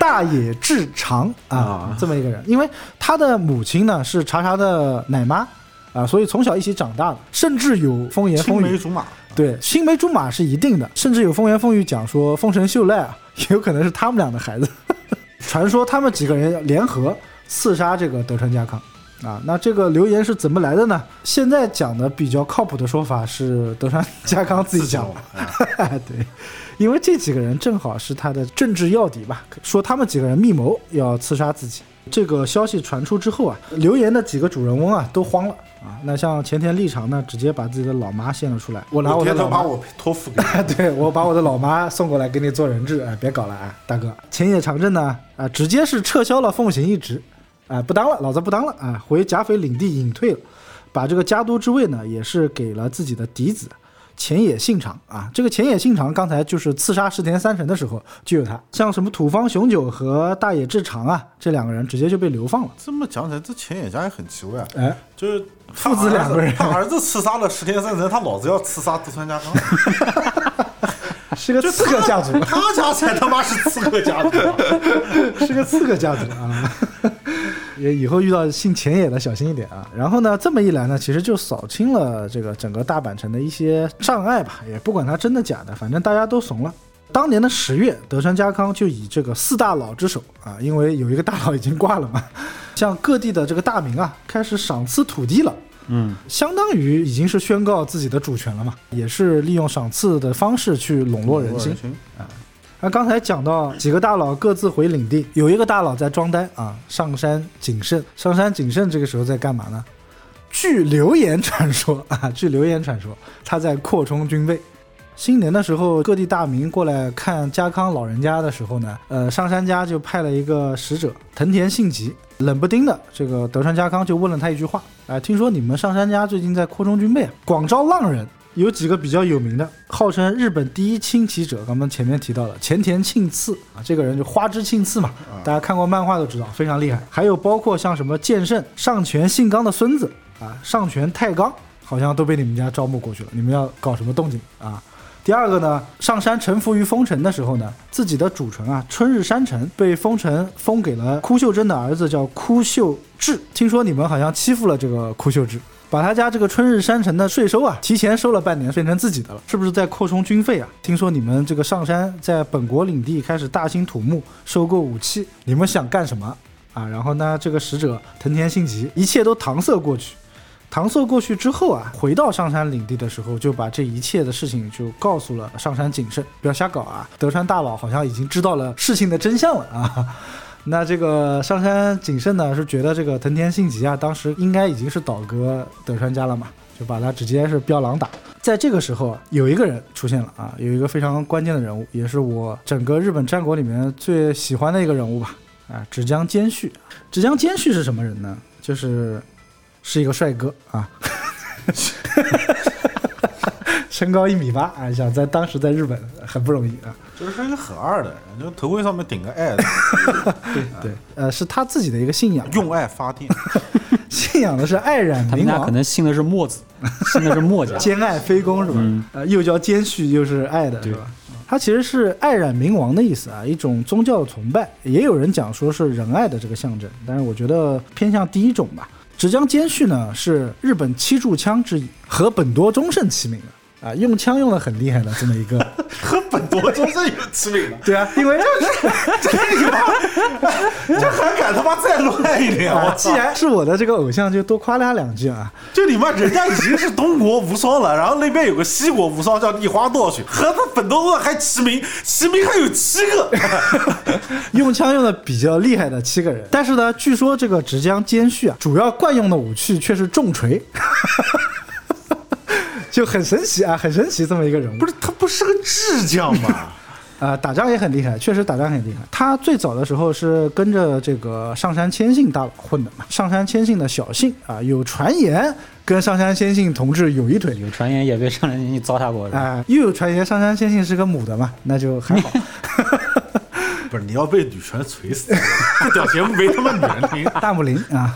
大野志长啊啊，这么一个人，因为他的母亲呢是茶茶的奶妈啊，所以从小一起长大的，甚至有风言风语。梅竹马，对，青梅竹马是一定的，甚至有风言风语讲说丰臣秀赖啊，也有可能是他们俩的孩子。传说他们几个人联合刺杀这个德川家康啊。那这个流言是怎么来的呢？现在讲的比较靠谱的说法是德川家康自己讲的。哎对，因为这几个人正好是他的政治要敌吧，说他们几个人密谋要刺杀自己。这个消息传出之后啊，留言的几个主人翁啊都慌了啊。那像前田利长呢，直接把自己的老妈献了出来，我拿我的老妈天天把我托付给你，对我把我的老妈送过来给你做人质，哎，别搞了啊，大哥。前野长政呢，啊，直接是撤销了奉行一职，啊，不当了，老子不当了啊，回甲斐领地隐退了，把这个家督之位呢，也是给了自己的嫡子前野信长啊。这个前野信长刚才就是刺杀石田三成的时候就有他，像什么土方雄久和大野志长啊，这两个人直接就被流放了。这么讲起来，这前野家也很奇怪啊，哎，就是父子两个人他儿子刺杀了石田三成，他老子要刺杀德川家康，是个刺客家族，他家才他妈是刺客家族啊，是个刺客家族啊。也以后遇到姓前野的小心一点啊。然后呢，这么一来呢，其实就扫清了这个整个大阪城的一些障碍吧，也不管它真的假的，反正大家都怂了。当年的十月，德川家康就以这个四大佬之首啊，因为有一个大佬已经挂了嘛，向各地的这个大名啊开始赏赐土地了。嗯，相当于已经是宣告自己的主权了嘛，也是利用赏赐的方式去笼络人心。那刚才讲到几个大佬各自回领地，有一个大佬在装呆啊，上山谨慎。上山谨慎这个时候在干嘛呢？据流言传说啊，据流言传说，他在扩充军备。新年的时候，各地大名过来看家康老人家的时候呢，呃，上山家就派了一个使者藤田信吉，冷不丁的，这个德川家康就问了他一句话：哎、听说你们上山家最近在扩充军备，广招浪人。有几个比较有名的，号称日本第一轻骑者，刚刚前面提到了前田庆次啊，这个人就花之庆次嘛，大家看过漫画都知道，非常厉害。还有包括像什么剑圣上泉信纲的孙子啊，上泉太纲，好像都被你们家招募过去了，你们要搞什么动静啊？第二个呢，上山臣服于丰臣的时候呢，自己的主城啊，春日山城被丰臣封给了枯秀贞的儿子叫枯秀智。听说你们好像欺负了这个枯秀智，把他家这个春日山城的税收啊，提前收了半年，变成自己的了，是不是在扩充军费啊？听说你们这个上山在本国领地开始大兴土木，收购武器，你们想干什么啊？然后呢，这个使者藤田信吉一切都搪塞过去。搪塞过去之后啊，回到上山领地的时候，就把这一切的事情就告诉了上山谨慎，不要瞎搞啊！德川大佬好像已经知道了事情的真相了啊。那这个上山谨慎呢，是觉得这个藤田信吉啊，当时应该已经是倒戈德川家了嘛，就把他直接是标狼打。在这个时候，有一个人出现了啊，有一个非常关键的人物，也是我整个日本战国里面最喜欢的一个人物吧。啊，直江兼续。直江兼续是什么人呢？就是是一个帅哥啊，身高一米八啊，想在当时在日本很不容易啊。就是一个很二的人，就头盔上面顶个 爱，对对，呃，是他自己的一个信仰，用爱发电。信仰的是爱染冥王他们家可，能信的是墨子，信的是墨家。兼爱非攻是吧？嗯呃，又叫兼续，又是爱的是吧？它其实是爱染冥王的意思啊，一种宗教的崇拜。也有人讲说是仁爱的这个象征，但是我觉得偏向第一种吧。直江兼续呢是日本七柱枪之一，和本多忠胜齐名的啊，用枪用的很厉害的这么一个。和本多忠胜有齐名的，对啊，因为这你妈，这还敢他妈再乱一点！啊我，操！既然是我的这个偶像，就多夸他两句啊。就你妈，人家已经是东国无双了，然后那边有个西国无双叫立花道去，和他本多忠还齐名，齐名还有七个。用枪用的比较厉害的七个人，但是呢，据说这个直江兼续啊，主要惯用的武器却是重锤，就很神奇啊，很神奇这么一个人物。不是他不是个智将吗？啊、打仗也很厉害，确实打仗很厉害。他最早的时候是跟着这个上山谦信大佬混的嘛，上山谦信的小信啊，有传言跟上山谦信同志有一腿。有传言也被上人糟蹋过？啊、又有传言上山谦信是个母的嘛，那就还好。不是，你要被女权锤死！这屌节目没他妈女人听。大木林啊，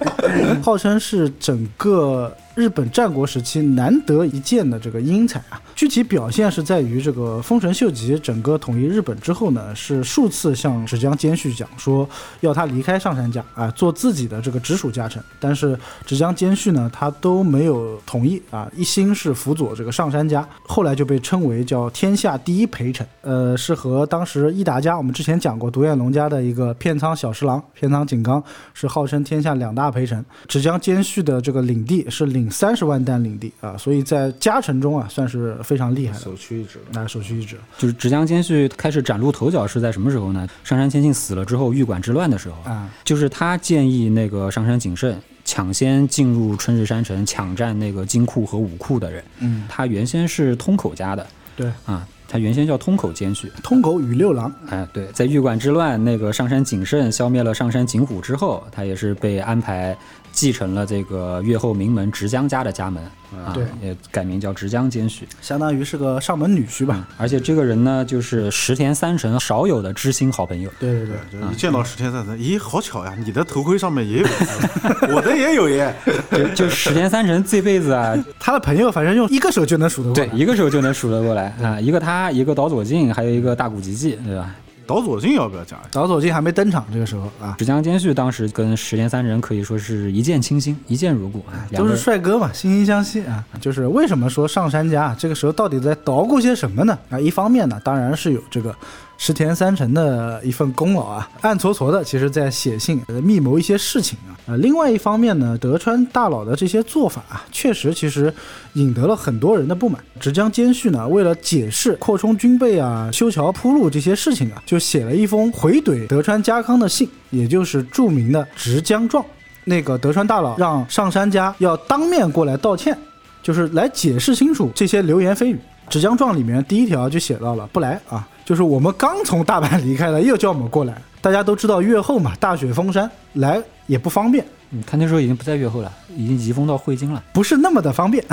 号称是整个日本战国时期难得一见的这个英才啊。具体表现是在于这个丰臣秀吉整个统一日本之后呢，是数次向直江兼续讲说要他离开上杉家啊，做自己的这个直属家臣。但是直江兼续呢，他都没有同意啊，一心是辅佐这个上杉家。后来就被称为叫天下第一陪臣，呃，是和当时伊达家我们之前讲过独眼龙家的一个片仓小十郎、片仓景纲是号称天下下两大陪臣。直江兼续的这个领地是领三十万担领地啊，所以在家臣中啊算是非常厉害的，首屈一指。那首屈一指就是直江兼续开始崭露头角是在什么时候呢？上杉谦信死了之后，玉馆之乱的时候，啊。就是他建议那个上杉景胜抢先进入春日山城，抢占那个金库和武库的人。嗯，他原先是通口家的对，啊，他原先叫通口兼续。通口与六郎，哎，对，在玉馆之乱，那个上杉景胜消灭了上杉景虎之后，他也是被安排继承了这个越后名门直江家的家门啊，对也改名叫直江兼续。相当于是个上门女婿吧？而且这个人呢，就是石田三成少有的知心好朋友。对对对，就一见到石田三成，咦，好巧呀！你的头盔上面也有，我的也有耶。就就石田三成这辈子啊，他的朋友反正用一个手就能数得过对来。，一个手就能数得过来啊，一个他，一个岛左近，还有一个大谷吉继，对吧？岛佐静要不要讲一下？岛佐静还没登场，这个时候啊，芷江兼续当时跟石田三人可以说是一见倾心，一见如故啊，两都是帅哥嘛，惺惺相惜啊。就是为什么说上杉家啊这个时候到底在捣鼓些什么呢？啊，一方面呢，当然是有这个石田三成的一份功劳啊，暗搓搓的，其实在写信呃密谋一些事情啊。呃，另外一方面呢，德川大佬的这些做法啊，确实其实引得了很多人的不满。直江兼续呢，为了解释扩充军备啊、修桥铺路这些事情啊，就写了一封回怼德川家康的信，也就是著名的直江状。那个德川大佬让上杉家要当面过来道歉，就是来解释清楚这些流言蜚语。直江状里面第一条就写到了不来啊，就是我们刚从大阪离开了，又叫我们过来。大家都知道越后嘛，大雪封山，来也不方便，嗯他那时候已经不在越后了，已经移封到汇金了。不是那么的方便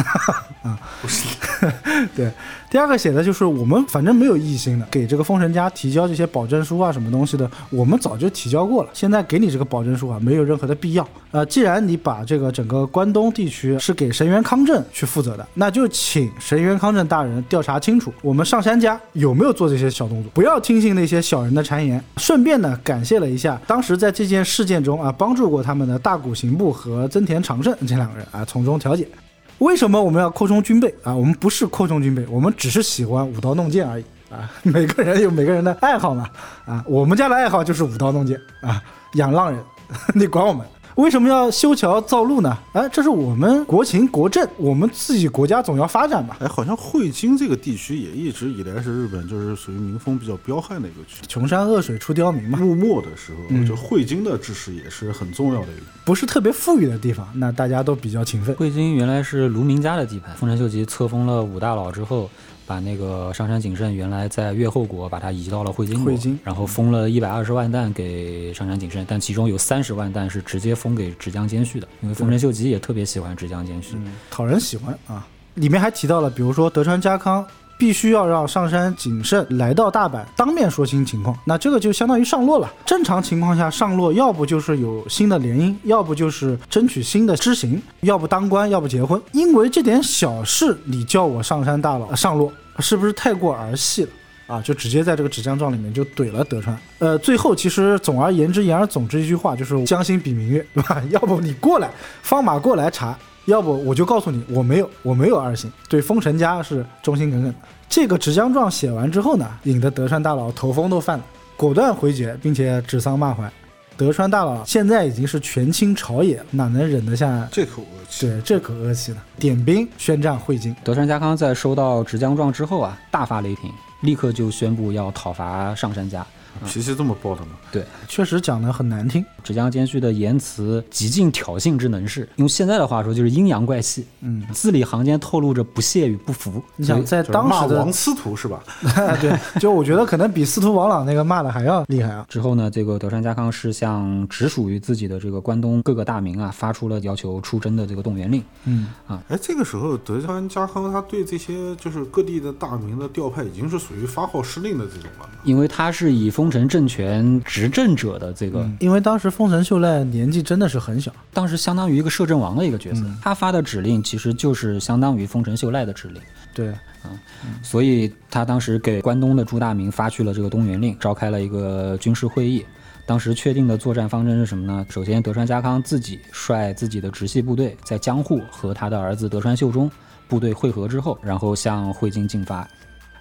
啊。不是，对。第二个写的就是我们反正没有异心的，给这个封神家提交这些保证书啊什么东西的，我们早就提交过了。现在给你这个保证书啊，没有任何的必要。呃，既然你把这个整个关东地区是给神原康正去负责的，那就请神原康正大人调查清楚，我们上杉家有没有做这些小动作，不要听信那些小人的谗言。顺便呢，感谢了一下当时在这件事件中啊帮助过他们的大谷行部和增田长盛这两个人啊，从中调解。为什么我们要扩充军备啊？我们不是扩充军备，我们只是喜欢舞刀弄剑而已啊！每个人有每个人的爱好嘛啊！我们家的爱好就是舞刀弄剑啊，养浪人，你管我们？为什么要修桥造路呢？哎，这是我们国情国政，我们自己国家总要发展吧。哎，好像汇金这个地区也一直以来是日本就是属于民风比较彪悍的一个区。穷山恶水出刁民嘛，幕末的时候，嗯就汇金的知识也是很重要的一个。不是特别富裕的地方，那大家都比较勤奋。汇金原来是卢明家的地盘，丰臣秀吉册封了五大佬之后，把那个上杉景胜原来在越后国，把它移到了汇金国，汇金然后封了一百二十万担给上杉景胜，但其中有三十万担是直接封给直江兼续的，因为丰臣秀吉也特别喜欢直江兼续。讨人喜欢啊。里面还提到了，比如说德川家康必须要让上山谨慎来到大阪，当面说清情况。那这个就相当于上洛了。正常情况下，上洛要不就是有新的联姻，要不就是争取新的知行，要不当官，要不结婚。因为这点小事，你叫我上山大佬上洛，是不是太过儿戏了？啊，就直接在这个纸浆状里面就怼了德川。呃，最后其实总而言之，言而总之一句话就是将心比明月，对吧？要不你过来，放马过来查，要不我就告诉你，我没有，我没有二心，对丰臣家是忠心耿耿的。这个直江状写完之后呢，引得德川大佬头风都犯了，果断回绝，并且指桑骂槐。德川大佬现在已经是权倾朝野，哪能忍得下这口恶气。对这口恶气呢？点兵宣战汇金。德川家康在收到直江状之后啊，大发雷霆，立刻就宣布要讨伐上杉家。脾气这么暴的吗？对确实讲的很难听，直江兼续的言辞极尽挑衅之能事，用现在的话说就是阴阳怪气，嗯，字里行间透露着不屑与不服。你想在当时的骂王司徒是吧？对，就我觉得可能比司徒王朗那个骂的还要厉害啊。之后呢，这个德川家康是向直属于自己的这个关东各个大名啊，发出了要求出征的这个动员令。嗯啊，哎，这个时候德川家康他对这些就是各地的大名的调派已经是属于发号施令的这种了。因为他是以丰丰臣政权执政者的这个，因为当时丰臣秀赖年纪真的是很小，当时相当于一个摄政王的一个角色，嗯他发的指令其实就是相当于丰臣秀赖的指令。对，嗯所以他当时给关东的朱大明发去了这个东原令，召开了一个军事会议。当时确定的作战方针是什么呢？首先，德川家康自己率自己的直系部队在江户和他的儿子德川秀忠部队会合之后，然后向会津进发。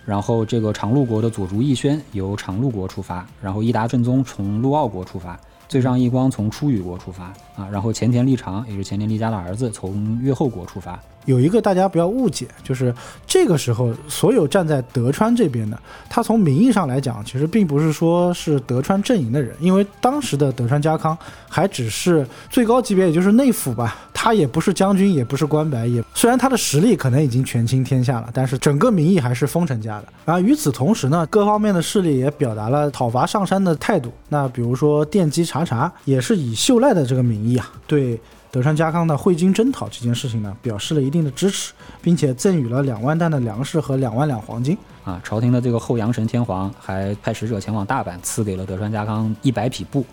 然后，这个长陆国的佐竹义宣由长陆国出发，然后伊达正宗从陆奥国出发，最上义光从出羽国出发啊，然后前田利长也是前田利家的儿子从越后国出发。有一个大家不要误解，就是这个时候所有站在德川这边的，他从名义上来讲，其实并不是说是德川阵营的人，因为当时的德川家康还只是最高级别，也就是内府吧，他也不是将军，也不是官白，也虽然他的实力可能已经权倾天下了，但是整个名义还是丰臣家的。然后与此同时呢，各方面的势力也表达了讨伐上山的态度。那比如说电击查查，也是以秀赖的这个名义啊，对。德川家康的汇金征讨这件事情呢，表示了一定的支持，并且赠予了两万担的粮食和两万两黄金。啊，朝廷的这个后阳神天皇还派使者前往大阪，赐给了德川家康一百匹布。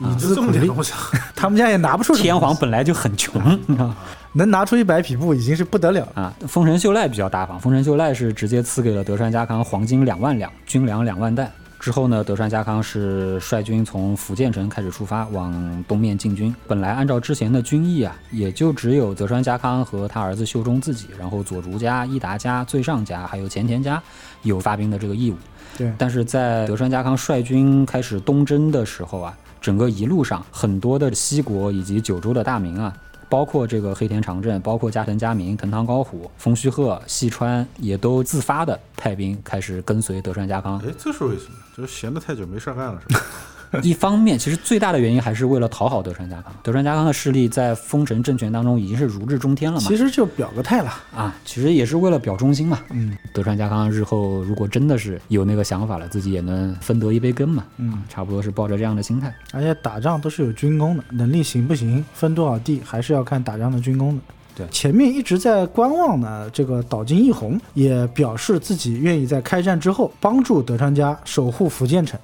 以资苦力这么点，东西，他们家也拿不出天皇本来就很穷，你知道吗能拿出一百匹布已经是不得了了。啊，丰臣秀赖比较大方，丰臣秀赖是直接赐给了德川家康黄金两万两，军粮两万担。之后呢，德川家康是率军从福建城开始出发，往东面进军。本来按照之前的军议啊，也就只有德川家康和他儿子秀忠自己，然后佐竹家、伊达家、最上家还有前田家有发兵的这个义务。对，但是在德川家康率军开始东征的时候啊，整个一路上很多的西国以及九州的大名啊，包括这个黑田长政，包括加藤嘉明、藤堂高虎、丰须贺、细川，也都自发的派兵开始跟随德川家康。哎，这是为什么？就是闲的太久没事儿干了，是吧？一方面，其实最大的原因还是为了讨好德川家康。德川家康的势力在丰臣政权当中已经是如日中天了嘛，其实就表个态了。啊，其实也是为了表忠心嘛。嗯德川家康日后如果真的是有那个想法了，自己也能分得一杯羹嘛。嗯，差不多是抱着这样的心态。而且打仗都是有军功的，能力行不行，分多少地，还是要看打仗的军功的。对前面一直在观望呢，这个岛津义弘也表示自己愿意在开战之后帮助德川家守护福建城。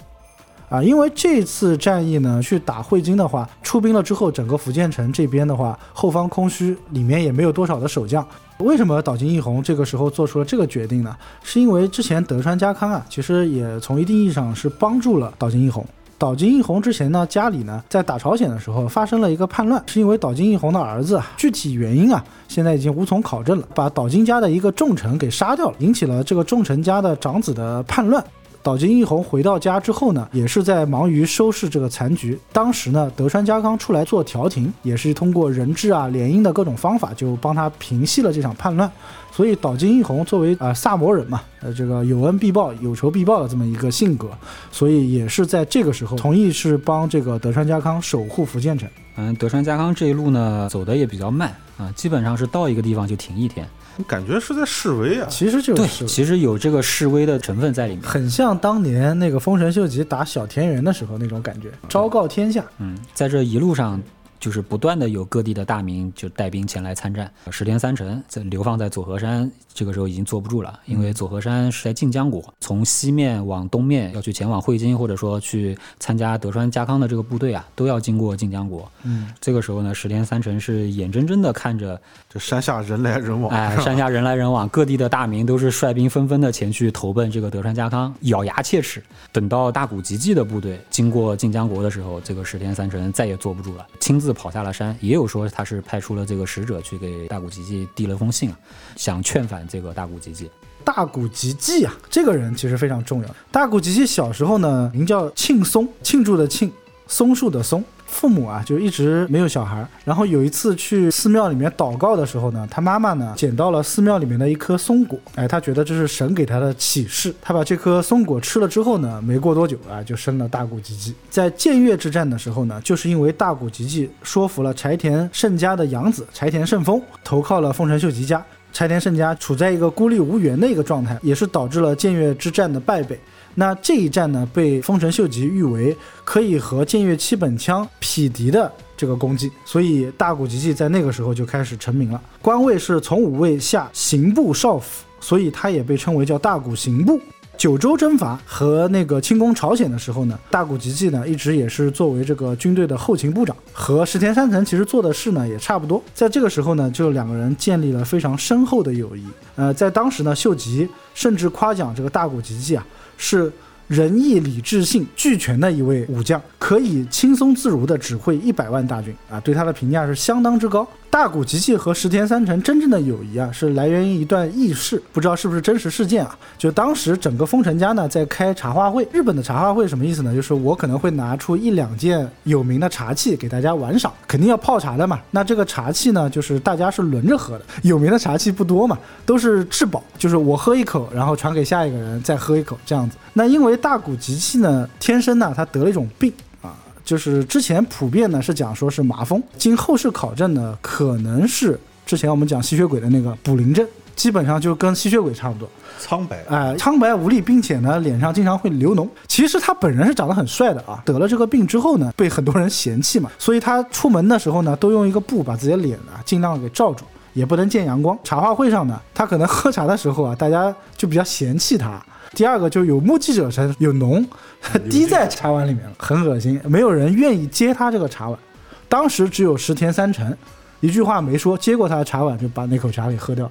啊，因为这次战役呢，去打汇金的话，出兵了之后，整个福建城这边的话，后方空虚，里面也没有多少的守将。为什么岛津义弘这个时候做出了这个决定呢？是因为之前德川家康啊，其实也从一定意义上是帮助了岛津义弘。岛津义弘之前呢，家里呢在打朝鲜的时候发生了一个叛乱，是因为岛津义弘的儿子啊，具体原因啊现在已经无从考证了，把岛津家的一个重臣给杀掉了，引起了这个重臣家的长子的叛乱。岛津义弘回到家之后呢，也是在忙于收拾这个残局。当时呢，德川家康出来做调停，也是通过人质啊、联姻的各种方法，就帮他平息了这场叛乱。所以岛津义弘作为啊、呃萨摩人嘛，呃这个有恩必报、有仇必报的这么一个性格，所以也是在这个时候同意是帮这个德川家康守护福建城。嗯，德川家康这一路呢走的也比较慢啊，基本上是到一个地方就停一天。感觉是在示威啊。其实就对，是其实有这个示威的成分在里面。很像当年那个丰臣秀吉打小田园的时候那种感觉，昭告天下。嗯，在这一路上，就是不断的有各地的大名就带兵前来参战。石田三成在流放在佐和山，这个时候已经坐不住了，因为佐和山是在近江国，从西面往东面要去前往汇金，或者说去参加德川家康的这个部队啊，都要经过近江国。嗯，这个时候呢，石田三成是眼睁睁的看着，这山下人来人往，哎，山下人来人往，各地的大名都是率兵纷纷的前去投奔这个德川家康，咬牙切齿。等到大谷吉继的部队经过近江国的时候，这个石田三成再也坐不住了，亲自跑下了山。也有说他是派出了这个使者去给大古吉吉递了封信啊，想劝返这个大古吉吉。大古吉吉啊，这个人其实非常重要。大古吉吉小时候呢，名叫庆松，庆祝的庆，松树的松。父母啊，就一直没有小孩。然后有一次去寺庙里面祷告的时候呢，他妈妈呢捡到了寺庙里面的一颗松果，哎，他觉得这是神给他的启示。他把这颗松果吃了之后呢，没过多久啊，就生了大谷吉吉。在建越之战的时候呢，就是因为大谷吉吉说服了柴田胜家的养子柴田胜丰投靠了丰臣秀吉家。柴田胜家处在一个孤立无援的一个状态，也是导致了建越之战的败北。那这一战呢，被丰臣秀吉誉为可以和建越七本枪匹敌的这个功绩，所以大谷吉继在那个时候就开始成名了，官位是从五位下刑部少府，所以他也被称为叫大谷刑部。九州征伐和那个清攻朝鲜的时候呢，大谷吉继呢一直也是作为这个军队的后勤部长，和石田三成其实做的事呢也差不多。在这个时候呢，就两个人建立了非常深厚的友谊。呃，在当时呢，秀吉甚至夸奖这个大谷吉继啊是。仁义礼智信俱全的一位武将，可以轻松自如地指挥一百万大军啊，对他的评价是相当之高。大谷吉继和石田三成真正的友谊啊，是来源于一段轶事，不知道是不是真实事件啊？就当时整个丰臣家呢在开茶话会，日本的茶话会什么意思呢？就是我可能会拿出一两件有名的茶器给大家玩赏，肯定要泡茶的嘛。那这个茶器呢，就是大家是轮着喝的，有名的茶器不多嘛，都是质保，就是我喝一口，然后传给下一个人再喝一口这样子。那因为大谷吉气呢，天生呢他得了一种病啊。就是之前普遍呢是讲说是麻风，经后世考证呢，可能是之前我们讲吸血鬼的那个补灵症，基本上就跟吸血鬼差不多，苍白，哎，苍白无力，并且呢脸上经常会流脓。其实他本人是长得很帅的啊，得了这个病之后呢，被很多人嫌弃嘛，所以他出门的时候呢，都用一个布把自己的脸啊尽量给罩住，也不能见阳光。茶话会上呢，他可能喝茶的时候啊，大家就比较嫌弃他。第二个就有目击者称有脓滴在茶碗里面了，很恶心，没有人愿意接他这个茶碗。当时只有石田三成，一句话没说，接过他的茶碗就把那口茶给喝掉。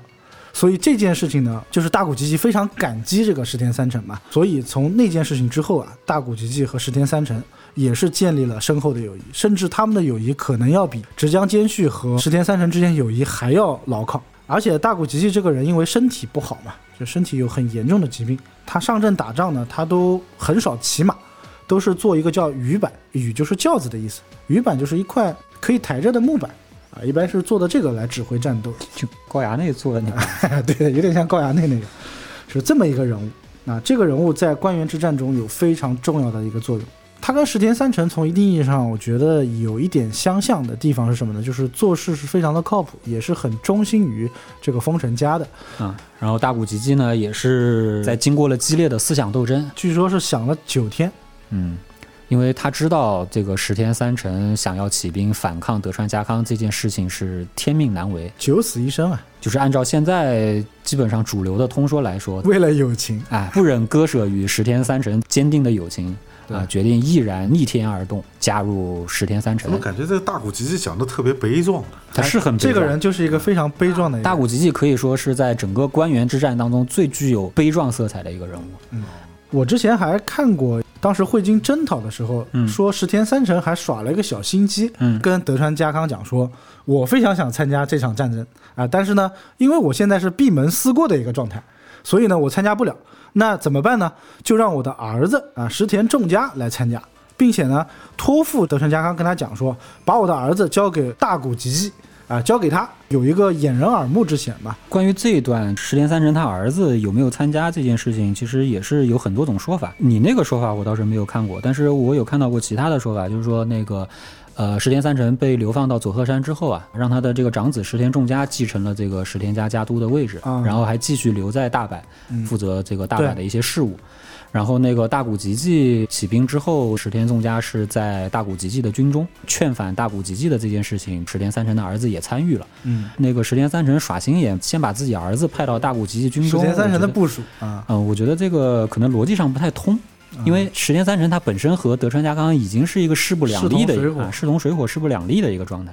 所以这件事情呢，就是大谷吉吉非常感激这个石田三成嘛。所以从那件事情之后啊，大谷吉吉和石田三成也是建立了深厚的友谊，甚至他们的友谊可能要比直江兼续和石田三成之间友谊还要牢靠。而且大谷吉继这个人因为身体不好嘛，就身体有很严重的疾病。他上阵打仗呢，他都很少骑马，都是坐一个叫鱼板，鱼就是轿子的意思，鱼板就是一块可以抬着的木板啊，一般是坐的这个来指挥战斗。就高衙内坐的那个，对，有点像高衙内那个，是这么一个人物。那这个人物在官员之战中有非常重要的一个作用。他跟石田三成从一定意义上，我觉得有一点相像的地方是什么呢？就是做事是非常的靠谱，也是很忠心于这个丰臣家的。啊，然后大谷吉继呢，也是在经过了激烈的思想斗争，据说是想了九天。嗯，因为他知道这个石田三成想要起兵反抗德川家康这件事情是天命难违，九死一生啊！就是按照现在基本上主流的通说来说，为了友情，哎，不忍割舍与石田三成坚定的友情。啊！决定毅然逆天而动，加入石田三成。怎么感觉这个大谷吉吉讲的特别悲壮呢？他是很这个人就是一个非常悲壮的人。大谷吉吉可以说是在整个官员之战当中最具有悲壮色彩的一个人物。嗯，我之前还看过，当时汇金征讨的时候，嗯说石田三成还耍了一个小心机，嗯，跟德川家康讲说，我非常想参加这场战争啊，但是呢，因为我现在是闭门思过的一个状态，所以呢，我参加不了。那怎么办呢？就让我的儿子啊石田重家来参加，并且呢托付德川家康跟他讲说，把我的儿子交给大谷吉继啊，交给他，有一个掩人耳目之嫌吧。关于这一段石田三成他儿子有没有参加这件事情，其实也是有很多种说法。你那个说法我倒是没有看过，但是我有看到过其他的说法，就是说那个。呃，石田三成被流放到佐贺山之后啊，让他的这个长子石田重家继承了这个石田家家督的位置，然后还继续留在大阪，负责这个大阪的一些事务。然后那个大谷吉继起兵之后，石田重家是在大谷吉继的军中劝返大谷吉继的这件事情，石田三成的儿子也参与了。嗯，那个石田三成耍心眼，先把自己儿子派到大谷吉继军中。石田三成的部署啊，嗯，我觉得这个可能逻辑上不太通。因为石田三成他本身和德川家康已经是一个势不两立的啊，势同水火、势不两立的一个状态，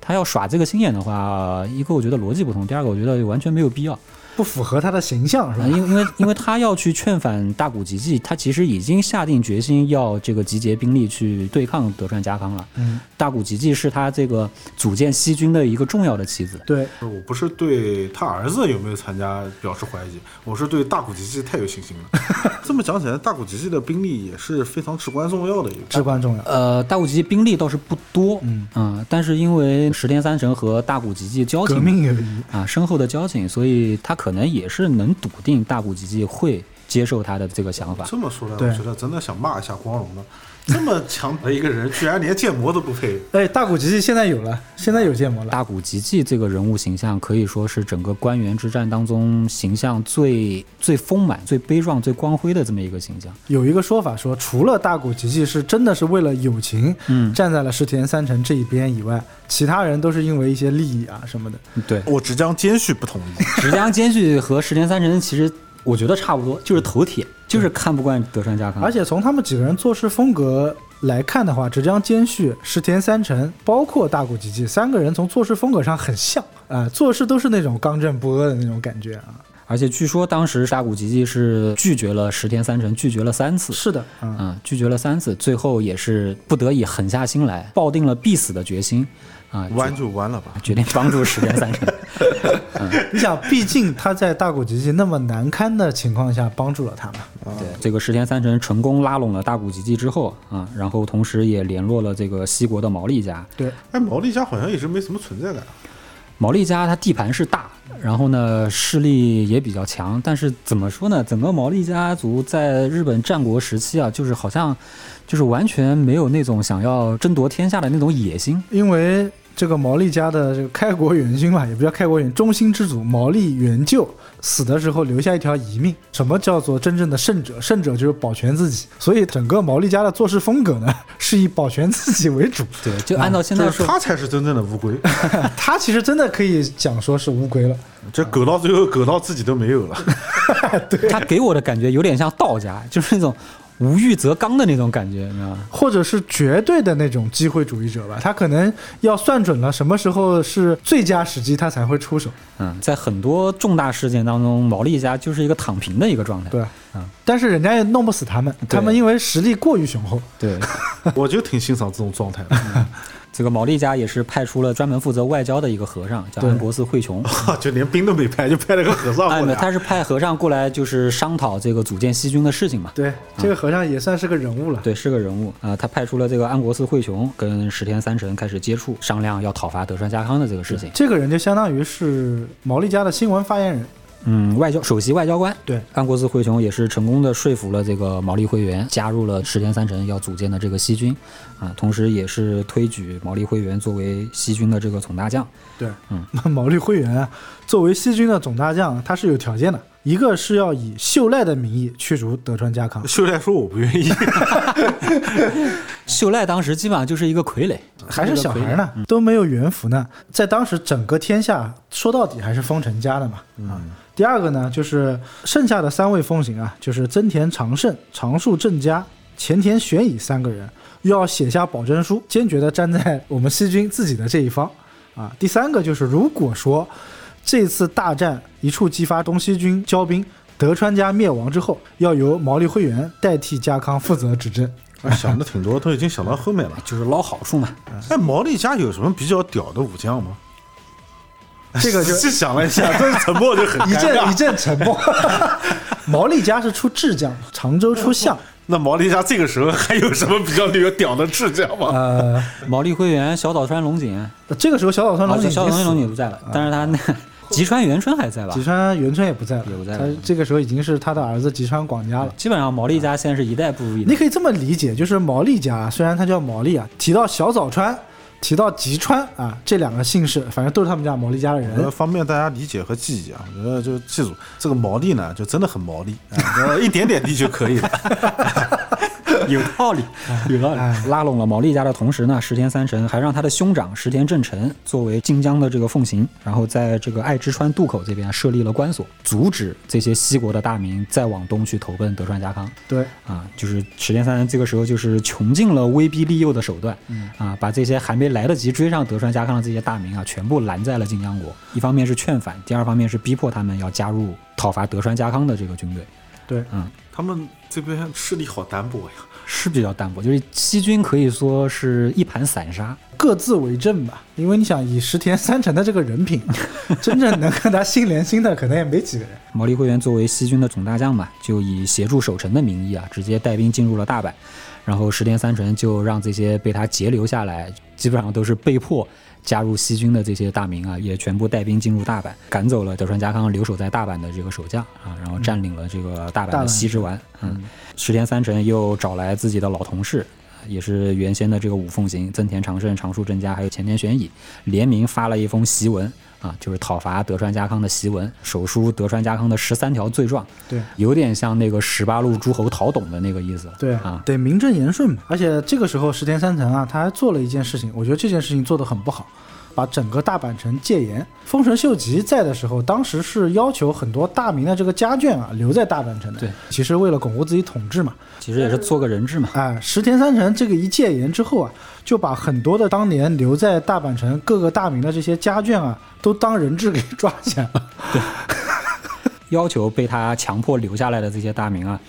他要耍这个心眼的话，一个我觉得逻辑不通，第二个我觉得完全没有必要。不符合他的形象是吧？因为因为因为他要去劝返大谷吉继，他其实已经下定决心要这个集结兵力去对抗德川家康了。嗯，大谷吉继是他这个组建西军的一个重要的棋子。对，我不是对他儿子有没有参加表示怀疑，我是对大谷吉继太有信心了。这么讲起来，大谷吉继的兵力也是非常至关重要的一个。至关重要。呃，大谷吉继兵力倒是不多，嗯啊，但是因为石田三成和大谷吉继交情，革命友谊啊，深厚的交情，所以他。可能也是能笃定大谷吉继会接受他的这个想法。这么说来，我觉得真的想骂一下光荣的。这么强的一个人，居然连建模都不配！哎，大谷吉继现在有了，现在有建模了。大谷吉继这个人物形象可以说是整个官员之战当中形象最最丰满、最悲壮、最光辉的这么一个形象。有一个说法说，除了大谷吉继是真的是为了友情，嗯，站在了石田三成这一边以外，其他人都是因为一些利益啊什么的。对我直江兼续不同意，直江兼续和石田三成其实。我觉得差不多，就是头铁，就是看不惯德川家康。而且从他们几个人做事风格来看的话，浙江兼续、石田三成，包括大谷吉吉三个人，从做事风格上很像啊、做事都是那种刚正不阿的那种感觉啊。而且据说当时大谷吉吉是拒绝了石田三成，拒绝了三次。是的，嗯，啊、拒绝了三次，最后也是不得已狠下心来，抱定了必死的决心，啊、弯就弯了吧。决定帮助石田三成。你想，毕竟他在大谷吉吉那么难堪的情况下帮助了他嘛。对，这个石田三成成功拉拢了大谷吉吉之后啊，然后同时也联络了这个西国的毛利家。对，哎，毛利家好像一直没什么存在感。毛利家他地盘是大，然后呢势力也比较强，但是怎么说呢？整个毛利家族在日本战国时期啊，就是好像就是完全没有那种想要争夺天下的那种野心。因为这个毛利家的这个开国元勋嘛，也不叫开国元，中兴之主毛利元就死的时候留下一条遗命。什么叫做真正的胜者？胜者就是保全自己。所以整个毛利家的做事风格呢，是以保全自己为主。对，就按照现在说，就是他才是真正的乌龟，他其实真的可以讲说是乌龟了。这狗到最后狗到自己都没有了。对他给我的感觉有点像道家，就是那种无欲则刚的那种感觉，你知道吗？或者是绝对的那种机会主义者吧，他可能要算准了什么时候是最佳时机，他才会出手。嗯，在很多重大事件当中，毛利家就是一个躺平的一个状态。对，嗯，但是人家也弄不死他们，他们因为实力过于雄厚。对，我就挺欣赏这种状态的。这个毛利家也是派出了专门负责外交的一个和尚，叫安国寺惠琼。就连兵都没派，就派了个和尚过来。他是派和尚过来，就是商讨这个组建西军的事情嘛。对，这个和尚也算是个人物了。对，是个人物啊、他派出了这个安国寺惠琼跟石田三成开始接触，商量要讨伐德川家康的这个事情。这个人就相当于是毛利家的新闻发言人。嗯，外交首席外交官，对，安国寺惠琼也是成功的说服了这个毛利会员加入了石田三成要组建的这个西军，啊，同时也是推举毛利辉元作为西军的这个总大将。对，嗯，毛利辉元啊，作为西军的总大将，他是有条件的，一个是要以秀赖的名义驱逐德川家康，秀赖说我不愿意 秀赖当时基本上就是一个傀儡，还是小孩呢，都没有元服呢，在当时整个天下说到底还是丰臣家的嘛。啊，第二个呢，就是剩下的三位风行啊，就是增田长盛、长树正家、前田玄以三个人，要写下保证书，坚决的站在我们西军自己的这一方。啊，第三个就是如果说这次大战一触即发，东西军交兵。德川家灭亡之后，要由毛利辉元代替家康负责执政。想的挺多，都已经想到后面了。就是捞好处嘛。哎，毛利家有什么比较屌的武将吗？这个就 细想了一下，这沉默就很一。阵一阵沉默。毛利家是出智将，常州出相。那毛利家这个时候还有什么比较有屌的智将吗？呃，毛利辉元、小早川龙井，这个时候小早川啊龙，井小早川龙井不在了，但是他那 吉川元春还在吧吉？川元春也不在了，也不在了他这个时候已经是他的儿子吉川广家了。基本上毛利家现在是一代不如一代。你可以这么理解，就是毛利家虽然他叫毛利啊，提到小早川，提到吉川啊，这两个姓氏，反正都是他们家毛利家的，人。方便大家理解和记忆啊，我觉得就记住这个毛利呢，就真的很毛利，啊 一点点利就可以了。有道理，有道理。拉拢了毛利家的同时呢，石田三成还让他的兄长石田正成作为晋江的这个奉行，然后在这个爱知川渡口这边设立了关所，阻止这些西国的大名再往东去投奔德川家康。对，啊，就是石田三成这个时候就是穷尽了威逼利诱的手段，啊，把这些还没来得及追上德川家康的这些大名啊，全部拦在了晋江国。一方面是劝返，第二方面是逼迫他们要加入讨伐德川家康的这个军队。对，嗯，他们这边势力好单薄呀。是比较单薄，就是西军可以说是一盘散沙。各自为政吧。因为你想，以石田三成的这个人品，真正能跟他心连心的，可能也没几个人。毛利辉元作为西军的总大将嘛，就以协助守城的名义啊，直接带兵进入了大阪。然后石田三成就让这些被他截留下来，基本上都是被迫加入西军的这些大名啊，也全部带兵进入大阪，赶走了德川家康留守在大阪的这个守将啊，然后占领了这个大阪的西之丸。嗯，石田三成又找来自己的老同事。也是原先的这个五奉行增田长盛、长树正家，还有前田玄以，联名发了一封檄文，啊，就是讨伐德川家康的檄文，手书德川家康的十三条罪状，对有点像那个十八路诸侯讨董的那个意思。对啊，得名正言顺嘛。而且这个时候石田三成啊，他还做了一件事情，我觉得这件事情做得很不好，把整个大阪城戒严。丰臣秀吉在的时候，当时是要求很多大名的这个家眷啊留在大阪城的。对，其实为了巩固自己统治嘛。其实也是做个人质嘛。哎，石田三成这个一戒严之后啊，就把很多的当年留在大阪城各个大名的这些家眷啊，都当人质给抓起来了。要求被他强迫留下来的这些大名啊，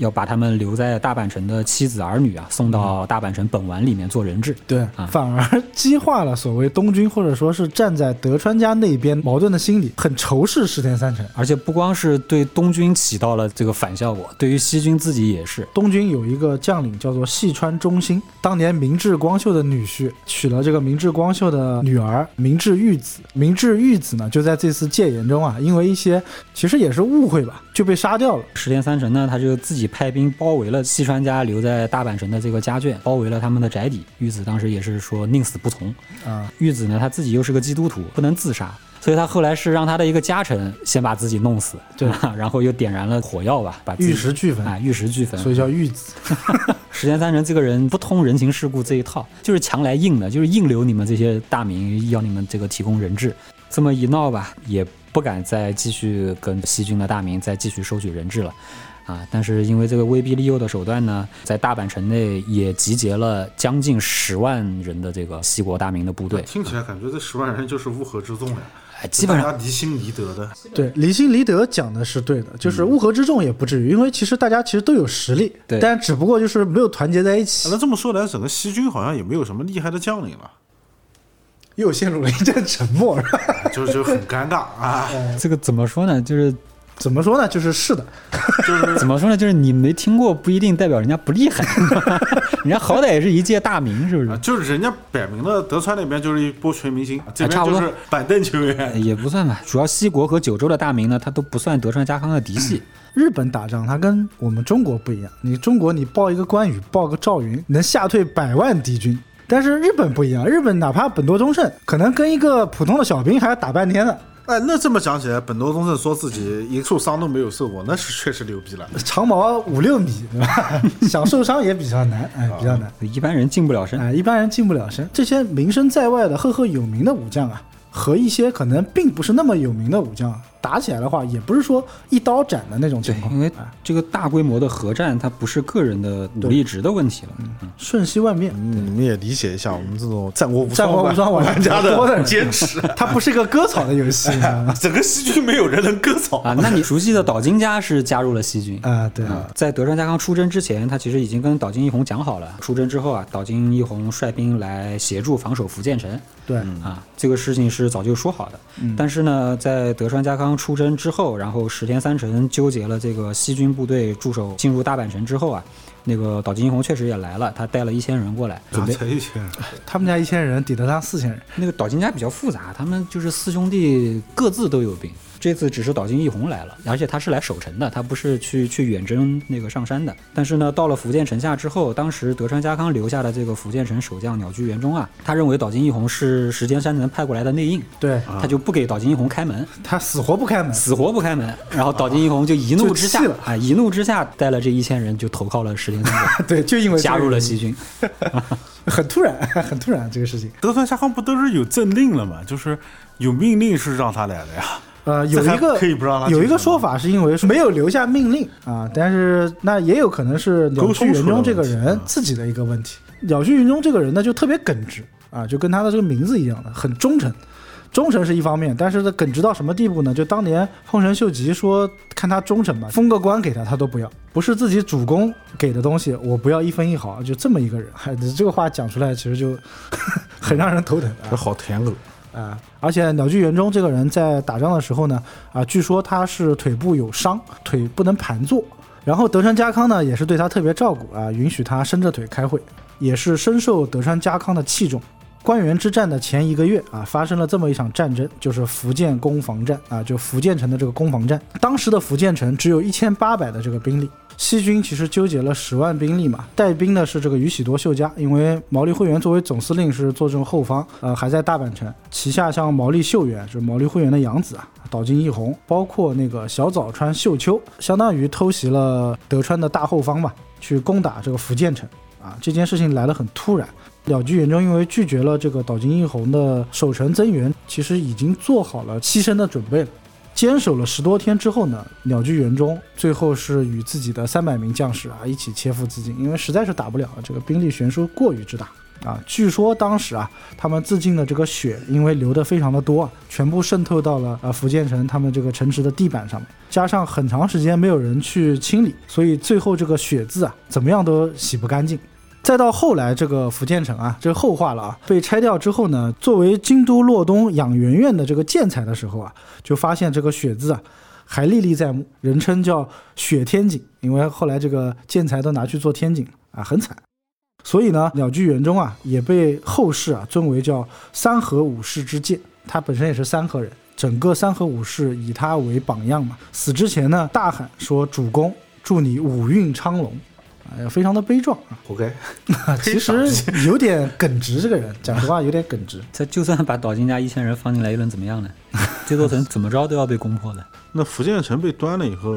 要把他们留在大阪城的妻子儿女啊送到大阪城本丸里面做人质。对，啊反而激化了所谓东军或者说是站在德川家那边矛盾的心理，很仇视石田三成。而且不光是对东军起到了这个反效果，对于西军自己也是。东军有一个将领叫做细川忠兴，当年明智光秀的女婿，娶了这个明智光秀的女儿明智玉子。明智玉子呢，就在这次戒严中啊，因为一些其实也是误会吧，就被杀掉了。石田三成呢，他就自己派兵包围了西川家留在大阪城的这个家眷，包围了他们的宅邸。玉子当时也是说宁死不从。啊，玉子呢，他自己又是个基督徒，不能自杀，所以他后来是让他的一个家臣先把自己弄死，对吧 然后又点燃了火药吧，把玉石俱焚，啊玉石俱焚。所以叫玉子。石田三成这个人不通人情世故这一套，就是强来硬的，就是硬留你们这些大名，要你们这个提供人质。这么一闹吧，也不敢再继续跟西军的大名再继续收取人质了。啊，但是因为这个威逼利诱的手段呢，在大阪城内也集结了将近十万人的这个西国大名的部队，听起来感觉这十万人就是乌合之众呀，哎，基本上离心离德的。对，离心离德讲的是对的，就是乌合之众也不至于，因为其实大家其实都有实力，对但只不过就是没有团结在一起，那这么说来，整个西军好像也没有什么厉害的将领了，又陷入了一阵沉默。是吧就就很尴尬啊。这个怎么说呢？就是怎么说呢？就是是的，就是怎么说呢？就是你没听过不一定代表人家不厉害，人家好歹也是一届大名，是不啊，是？就是人家摆明了德川那边就是一波全明星，这边差不多就是板凳球员。哎也不算吧，主要西国和九州的大名呢，他都不算德川家康的嫡系。日本打仗它跟我们中国不一样，你中国你报一个关羽，报个赵云，能吓退百万敌军。但是日本不一样，日本哪怕本多忠胜，可能跟一个普通的小兵还要打半天呢。哎，那这么讲起来，本多忠胜说自己一处伤都没有受过，那是确实牛逼了。长矛五六米，对吧？想受伤也比较难，哎，比较难。一般人近不了身。哎，一般人近不了身。这些名声在外的赫赫有名的武将啊，和一些可能并不是那么有名的武将打起来的话，也不是说一刀斩的那种情况，因为哎这个大规模的核战，它不是个人的武力值的问题了。嗯瞬息万变。嗯，你们也理解一下我们这种战国无战国无双玩玩家多的人坚持。它不是一个割草的游戏？整个西军没有人能割草啊，那你熟悉的岛津家是加入了西军。啊，对啊，在德川家康出征之前，他其实已经跟岛津义弘讲好了，出征之后啊，岛津义弘率兵来协助防守福建城。对，啊，这个事情是早就说好的。嗯但是呢，在德川家康出征之后，然后石田三成纠结了这个西军部队驻守进入大阪城之后啊，那个岛津义弘确实也来了，他带了一千人过来，准备。才一千人，他们家一千人抵得上四千人，那个岛津家比较复杂，他们就是四兄弟各自都有兵。这次只是岛津义弘来了，而且他是来守城的，他不是去去远征那个上山的。但是呢，到了福建城下之后，当时德川家康留下的这个福建城守将鸟居元忠啊，他认为岛津义弘是石田三能派过来的内应，对他就不给岛津义弘开门，他死活不开门，死活不开门。然后岛津义弘就一怒之下啊，一怒之下带了这一千人就投靠了石田三成，对，就因为加入了西军。很突然，很突然这个事情。德川家康不都是有政令了吗？就是有命令是让他来的呀。呃，有一个可以不让他有一个说法是因为没有留下命令啊，但是那也有可能是鸟居云中这个人自己的一个问题。鸟居云中这个人呢，就特别耿直啊，就跟他的这个名字一样的，很忠诚。忠诚是一方面，但是呢，耿直到什么地步呢？就当年丰臣秀吉说看他忠诚吧，封个官给他，他都不要，不是自己主公给的东西，我不要一分一毫，就这么一个人。嗨，这个话讲出来，其实就 很让人头疼啊这。好舔狗，啊、而且鸟居元忠这个人在打仗的时候呢，啊、据说他是腿部有伤，腿不能盘坐。然后德川家康呢，也是对他特别照顾啊，允许他伸着腿开会，也是深受德川家康的器重。关原之战的前一个月啊，发生了这么一场战争，就是福建攻防战啊，就福建城的这个攻防战。当时的福建城只有一千八百的这个兵力，西军其实纠结了十万兵力嘛，带兵的是这个宇喜多秀家，因为毛利会元作为总司令是坐镇后方，呃，还在大阪城，旗下像毛利秀元，就是毛利会元的养子啊，岛津义弘，包括那个小早川秀秋，相当于偷袭了德川的大后方嘛，去攻打这个福建城啊，这件事情来得很突然。鸟居元忠因为拒绝了这个岛津义弘的守城增援，其实已经做好了牺牲的准备了。坚守了十多天之后呢，鸟居元忠最后是与自己的三百名将士啊一起切腹自尽，因为实在是打不了了，这个兵力悬殊过于之大啊。据说当时啊，他们自尽的这个血，因为流的非常的多啊，全部渗透到了呃福建城他们这个城池的地板上面，加上很长时间没有人去清理，所以最后这个血渍啊，怎么样都洗不干净。再到后来，这个福建城啊，这后话了啊，被拆掉之后呢，作为京都洛东养元院的这个建材的时候啊，就发现这个血字啊还历历在目，人称叫雪天井，因为后来这个建材都拿去做天井啊，很惨。所以呢，鸟居元忠啊也被后世啊尊为叫三河武士之剑，他本身也是三河人，整个三河武士以他为榜样嘛。死之前呢，大喊说：“主公，祝你武运昌隆。”哎呀，非常的悲壮啊！OK。其实有点耿直，这个人讲实话有点耿直。这就算把岛津家一千人放进来，又能怎么样呢？这座城怎么着都要被攻破的。那福建城被端了以后，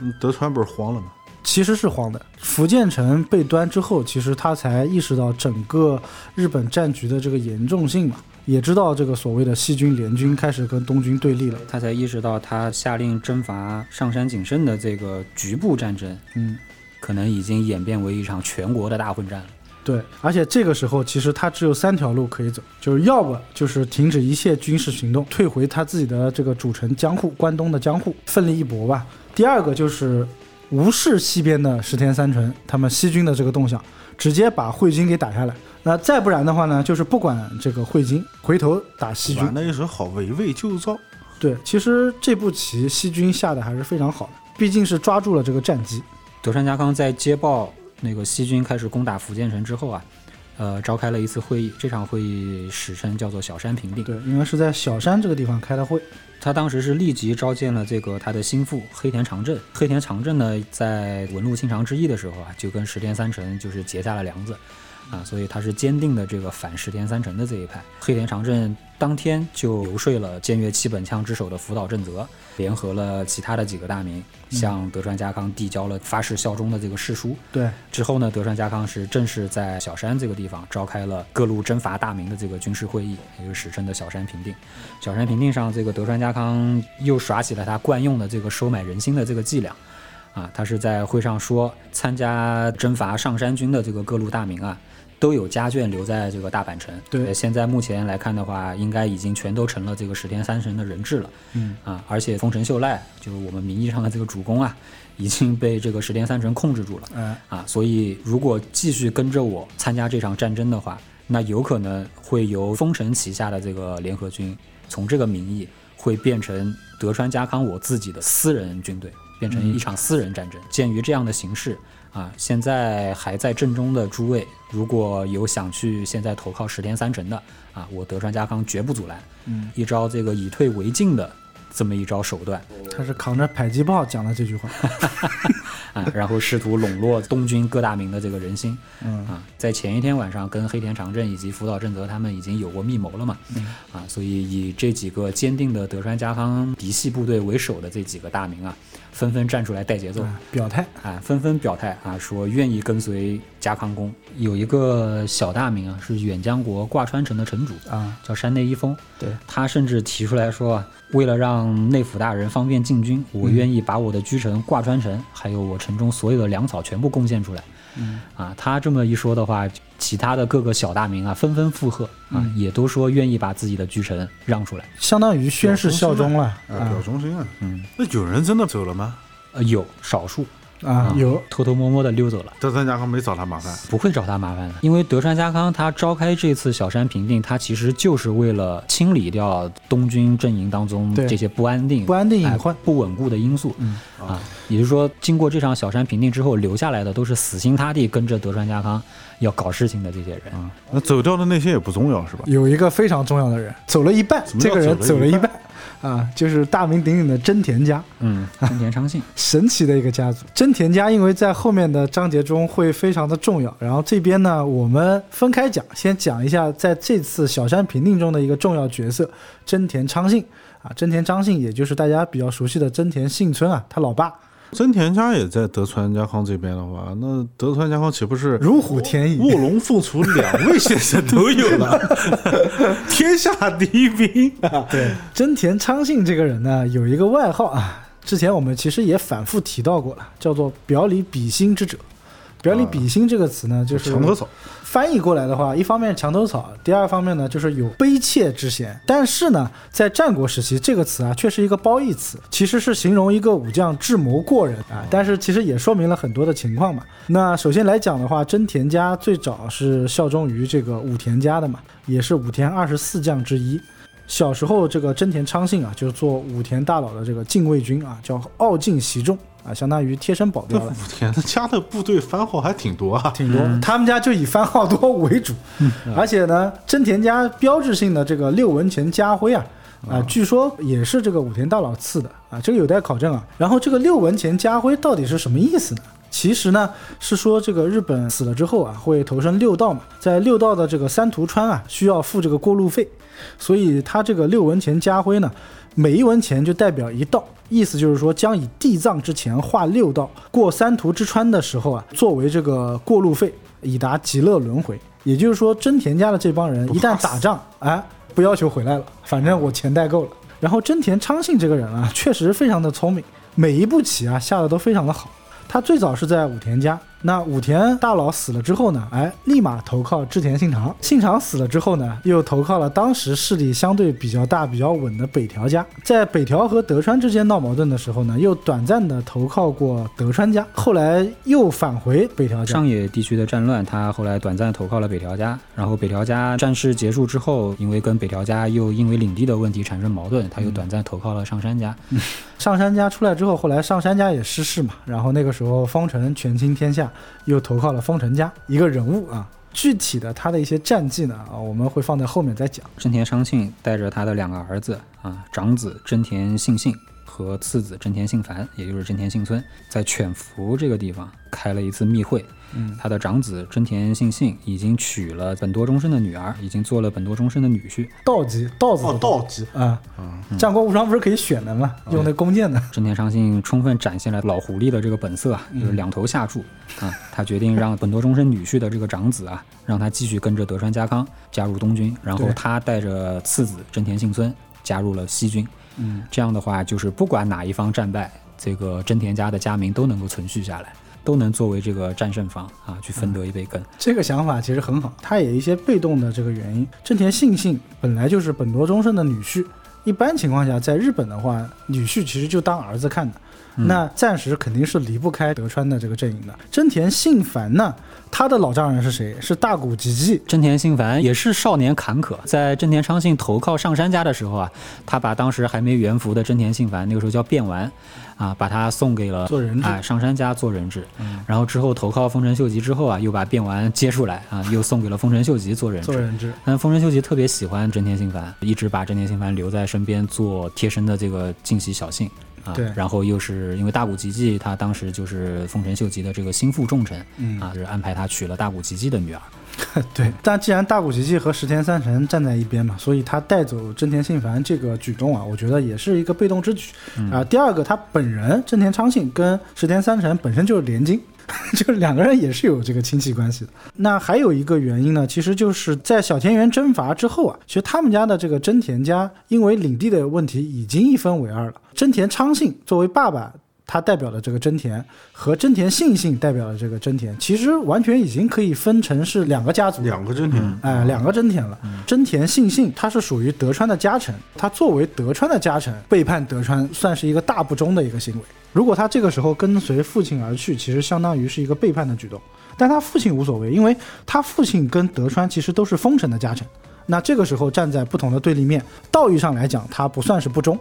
嗯德川不是慌了吗？其实是慌的。福建城被端之后，其实他才意识到整个日本战局的这个严重性嘛，也知道这个所谓的西军联军开始跟东军对立了。他才意识到，他下令征伐上山景胜的这个局部战争，嗯，可能已经演变为一场全国的大混战了。对，而且这个时候其实他只有三条路可以走，就是要不就是停止一切军事行动，退回他自己的这个主城江户，关东的江户，奋力一搏吧。第二个就是无视西边的石田三成他们西军的这个动向，直接把汇金给打下来。那再不然的话呢，就是不管这个汇金，回头打西军玩。的一手好，围魏救赵。对，其实这步棋西军下的还是非常好的，毕竟是抓住了这个战机。德川家康在接报那个西军开始攻打福建城之后啊，呃，召开了一次会议，这场会议史称叫做小山平定。对，因为是在小山这个地方开的会。他当时是立即召见了这个他的心腹黑田长政。黑田长政呢，在文禄清长之役的时候啊，就跟石田三成就是结下了梁子，啊，所以他是坚定的这个反石田三成的这一派。黑田长政当天就游说了兼越七本枪之首的福岛正则，联合了其他的几个大名，向德川家康递交了发誓效忠的这个誓书。对，之后呢，德川家康是正式在小山这个地方召开了各路征伐大名的这个军事会议，也就是史称的小山平定。小山平定上，这个德川家康又耍起了他惯用的这个收买人心的这个伎俩，啊，他是在会上说，参加征伐上山军的这个各路大名啊，都有家眷留在这个大阪城。对呃现在目前来看的话，应该已经全都成了这个石田三神的人质了。嗯啊，而且丰臣秀赖就是我们名义上的这个主公啊，已经被这个石田三神控制住了。嗯、啊，所以如果继续跟着我参加这场战争的话，那有可能会由丰臣旗下的这个联合军，从这个名义会变成德川家康我自己的私人军队，变成一场私人战争。鉴于这样的形势啊，现在还在阵中的诸位，如果有想去现在投靠十天三成的啊，我德川家康绝不阻拦。嗯，一招这个以退为进的这么一招手段他是扛着迫击炮讲的这句话。啊，然后试图笼络东军各大名的这个人心。嗯啊，在前一天晚上跟黑田长政以及福岛正则他们已经有过密谋了嘛，嗯啊，所以以这几个坚定的德川家康嫡系部队为首的这几个大名啊，纷纷站出来带节奏，啊表态。啊，纷纷表态啊，说愿意跟随嘉康公。有一个小大名啊，是远江国挂川城的城主，啊，叫山内一丰，对，他甚至提出来说啊，为了让内府大人方便进军，我愿意把我的居城挂川城，还有我城中所有的粮草全部贡献出来。嗯啊，他这么一说的话，其他的各个小大名啊纷纷附和啊，也都说愿意把自己的巨臣让出来。相当于宣誓效忠了啊，表啊忠心啊。嗯，那有人真的走了吗？呃，有少数啊，有偷偷摸摸的溜走了。德川家康没找他麻烦，不会找他麻烦的，因为德川家康他召开这次小山平定，他其实就是为了清理掉东军阵营当中这些不安定、不安定隐哎患。不稳固的因素。嗯啊，也就是说，经过这场小山平定之后，留下来的都是死心塌地跟着德川家康要搞事情的这些人。啊，那走掉的那些也不重要是吧？有一个非常重要的人走了一半，这个人走了一半啊，就是大名鼎鼎的真田家，嗯，真田昌信，神奇的一个家族。真田家因为在后面的章节中会非常的重要，然后这边呢我们分开讲，先讲一下在这次小山平定中的一个重要角色真田昌信啊，真田昌信也就是大家比较熟悉的真田幸村啊，他老爸真田家也在德川家康这边的话，那德川家康岂不是如虎添翼。卧龙凤雏两位先生都有了，天下第一兵啊！对，真田昌信这个人呢，有一个外号啊，之前我们其实也反复提到过了，叫做“表里比心之者”。表里比心这个词呢，就是墙头草，翻译过来的话，一方面墙头草，第二方面呢就是有悲切之嫌。但是呢，在战国时期，这个词啊却是一个褒义词，其实是形容一个武将智谋过人啊。但是其实也说明了很多的情况嘛。那首先来讲的话，真田家最早是效忠于这个武田家的嘛，也是武田二十四将之一。小时候，这个真田昌信啊，就做武田大佬的这个禁卫军啊，叫奥进袭众啊，相当于贴身保镖了。武田家的部队番号还挺多啊，挺多，他们家就以番号多为主，而且呢，真田家标志性的这个六文钱家徽啊，啊，据说也是这个武田大佬赐的啊，这个有待考证啊。然后这个六文钱家徽到底是什么意思呢？其实呢，是说这个日本死了之后啊，会投身六道嘛，在六道的这个三途川啊，需要付这个过路费，所以他这个六文钱家徽呢，每一文钱就代表一道，意思就是说将以地藏之钱划六道，过三途之川的时候啊，作为这个过路费，以达极乐轮回。也就是说，真田家的这帮人一旦打仗，哎，不要求回来了，反正我钱带够了。然后真田昌信这个人啊，确实非常的聪明，每一步棋啊下的都非常的好。他最早是在武田家，那武田大佬死了之后呢，哎，立马投靠织田信长。信长死了之后呢，又投靠了当时势力相对比较大、比较稳的北条家。在北条和德川之间闹矛盾的时候呢，又短暂的投靠过德川家，后来又返回北条家。上野地区的战乱，他后来短暂投靠了北条家，然后北条家战事结束之后，因为跟北条家又因为领地的问题产生矛盾，他又短暂投靠了上杉家。上杉家出来之后，后来上杉家也失势嘛，然后那个时候方城权倾天下，又投靠了方城家一个人物啊。具体的他的一些战绩呢，啊，我们会放在后面再讲。真田昌信带着他的两个儿子啊，长子真田信信和次子真田信繁，也就是真田信村，在犬伏这个地方开了一次密会。嗯，他的长子真田信信已经娶了本多忠胜的女儿，已经做了本多忠胜的女婿。道吉道子哦，道吉啊，战国无双不是可以选的吗？用那弓箭的。真田昌信充分展现了老狐狸的这个本色啊，就是两头下注啊。他决定让本多忠胜女婿的这个长子啊，让他继续跟着德川家康加入东军，然后他带着次子真田幸村加入了西军。嗯，这样的话，就是不管哪一方战败，这个真田家的家名都能够存续下来，都能作为这个战胜方啊去分得一杯羹。这个想法其实很好，他也一些被动的这个原因。真田信信本来就是本多忠胜的女婿，一般情况下，在日本的话，女婿其实就当儿子看的。那暂时肯定是离不开德川的这个阵营的。真田信繁呢，他的老丈人是谁？是大谷吉继。真田信繁也是少年坎坷，在真田昌信投靠上杉家的时候啊，他把当时还没元服的真田信繁，那个时候叫变丸，啊，把他送给了做人质哎上杉家做人质。然后之后投靠丰臣秀吉之后啊，又把变丸接出来啊，又送给了丰臣秀吉做人质。做人质，但丰臣秀吉特别喜欢真田信繁，一直把真田信繁留在身边做贴身的这个近习小信啊。对然后又是因为大谷吉继他当时就是丰臣秀吉的这个心腹重臣，嗯啊，就是安排他娶了大谷吉继的女儿。对。但既然大谷吉继和石田三成站在一边嘛，所以他带走真田信繁这个举动啊，我觉得也是一个被动之举啊。第二个，他本人真田昌信跟石田三成本身就是连襟。就是两个人也是有这个亲戚关系的。那还有一个原因呢，其实就是在小田园征伐之后啊，其实他们家的这个真田家因为领地的问题已经一分为二了。真田昌信作为爸爸，他代表的这个真田和真田信信代表的这个真田，其实完全已经可以分成是两个家族。两个真田，哎，两个真田了。真田信信他是属于德川的家臣，他作为德川的家臣背叛德川，算是一个大不忠的一个行为。如果他这个时候跟随父亲而去，其实相当于是一个背叛的举动。但他父亲无所谓，因为他父亲跟德川其实都是丰臣的家臣。那这个时候站在不同的对立面，道义上来讲，他不算是不忠。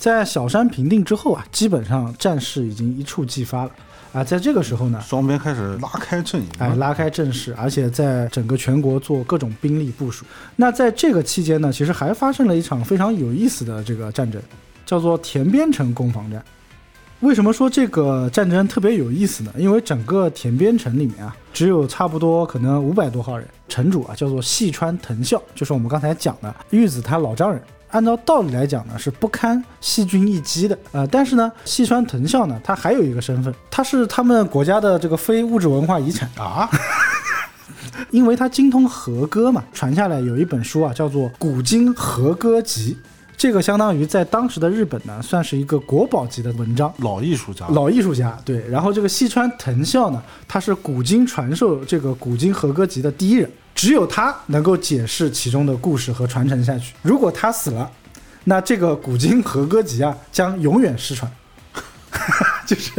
在小山平定之后啊，基本上战事已经一触即发了。啊，在这个时候呢，双边开始拉开阵营了，哎，拉开阵势，而且在整个全国做各种兵力部署。那在这个期间呢，其实还发生了一场非常有意思的这个战争，叫做田边城攻防战。为什么说这个战争特别有意思呢？因为整个田边城里面啊，只有差不多可能五百多号人，城主啊叫做细川藤孝，就是我们刚才讲的玉子他老丈人。按照道理来讲呢，是不堪细菌一击的。呃，但是呢，细川藤孝呢，他还有一个身份，他是他们国家的这个非物质文化遗产啊，因为他精通和歌嘛，传下来有一本书啊，叫做《古今和歌集》，这个相当于在当时的日本呢，算是一个国宝级的文章。老艺术家，老艺术家，对。然后这个细川藤孝呢，他是古今传授这个《古今和歌集》的第一人。只有他能够解释其中的故事和传承下去。如果他死了，那这个古今和歌集啊将永远失传，就是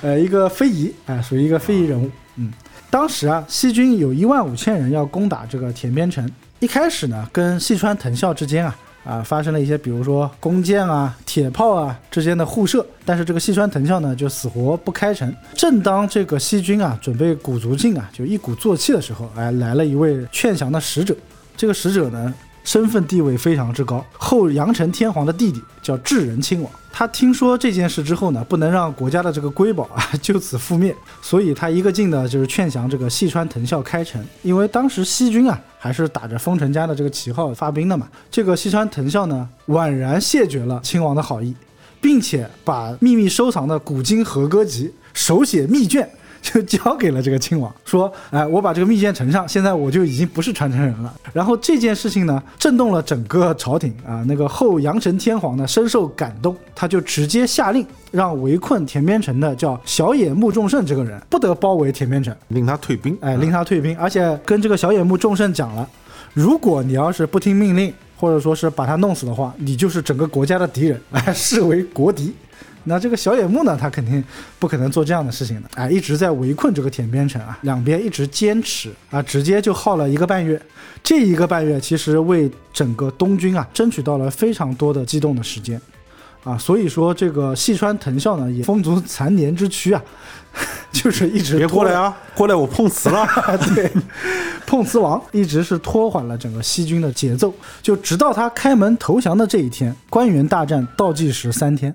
呃一个非遗啊，属于一个非遗人物。嗯，当时啊，西军有一万五千人要攻打这个田边城。一开始呢，跟细川藤孝之间啊。啊，发生了一些，比如说弓箭啊、铁炮啊之间的互射，但是这个细川藤孝呢就死活不开城。正当这个西军啊准备鼓足劲啊，就一鼓作气的时候，哎，来了一位劝降的使者。这个使者呢。身份地位非常之高，后阳城天皇的弟弟叫智仁亲王。他听说这件事之后呢，不能让国家的这个瑰宝啊 就此覆灭，所以他一个劲的就是劝降这个细川藤孝开城。因为当时西军啊还是打着丰臣家的这个旗号发兵的嘛。这个细川藤孝呢婉然谢绝了亲王的好意，并且把秘密收藏的古今和歌集手写密卷。就交给了这个亲王，说：“哎，我把这个密件呈上，现在我就已经不是传承人了。”然后这件事情呢，震动了整个朝廷啊。那个后阳城天皇呢，深受感动，他就直接下令，让围困田边城的叫小野木重胜这个人不得包围田边城，令他退兵。哎，令他退兵，而且跟这个小野木重胜讲了，如果你要是不听命令，或者说是把他弄死的话，你就是整个国家的敌人，哎，视为国敌。那这个小野木呢，他肯定不可能做这样的事情的，哎，一直在围困这个田边城啊，两边一直坚持啊，直接就耗了一个半月。这一个半月其实为整个东军啊争取到了非常多的机动的时间啊，所以说这个细川藤孝呢也风烛残年之躯啊，就是一直别过来啊，过来我碰瓷了，对，碰瓷王一直是拖缓了整个西军的节奏，就直到他开门投降的这一天，官员大战倒计时三天。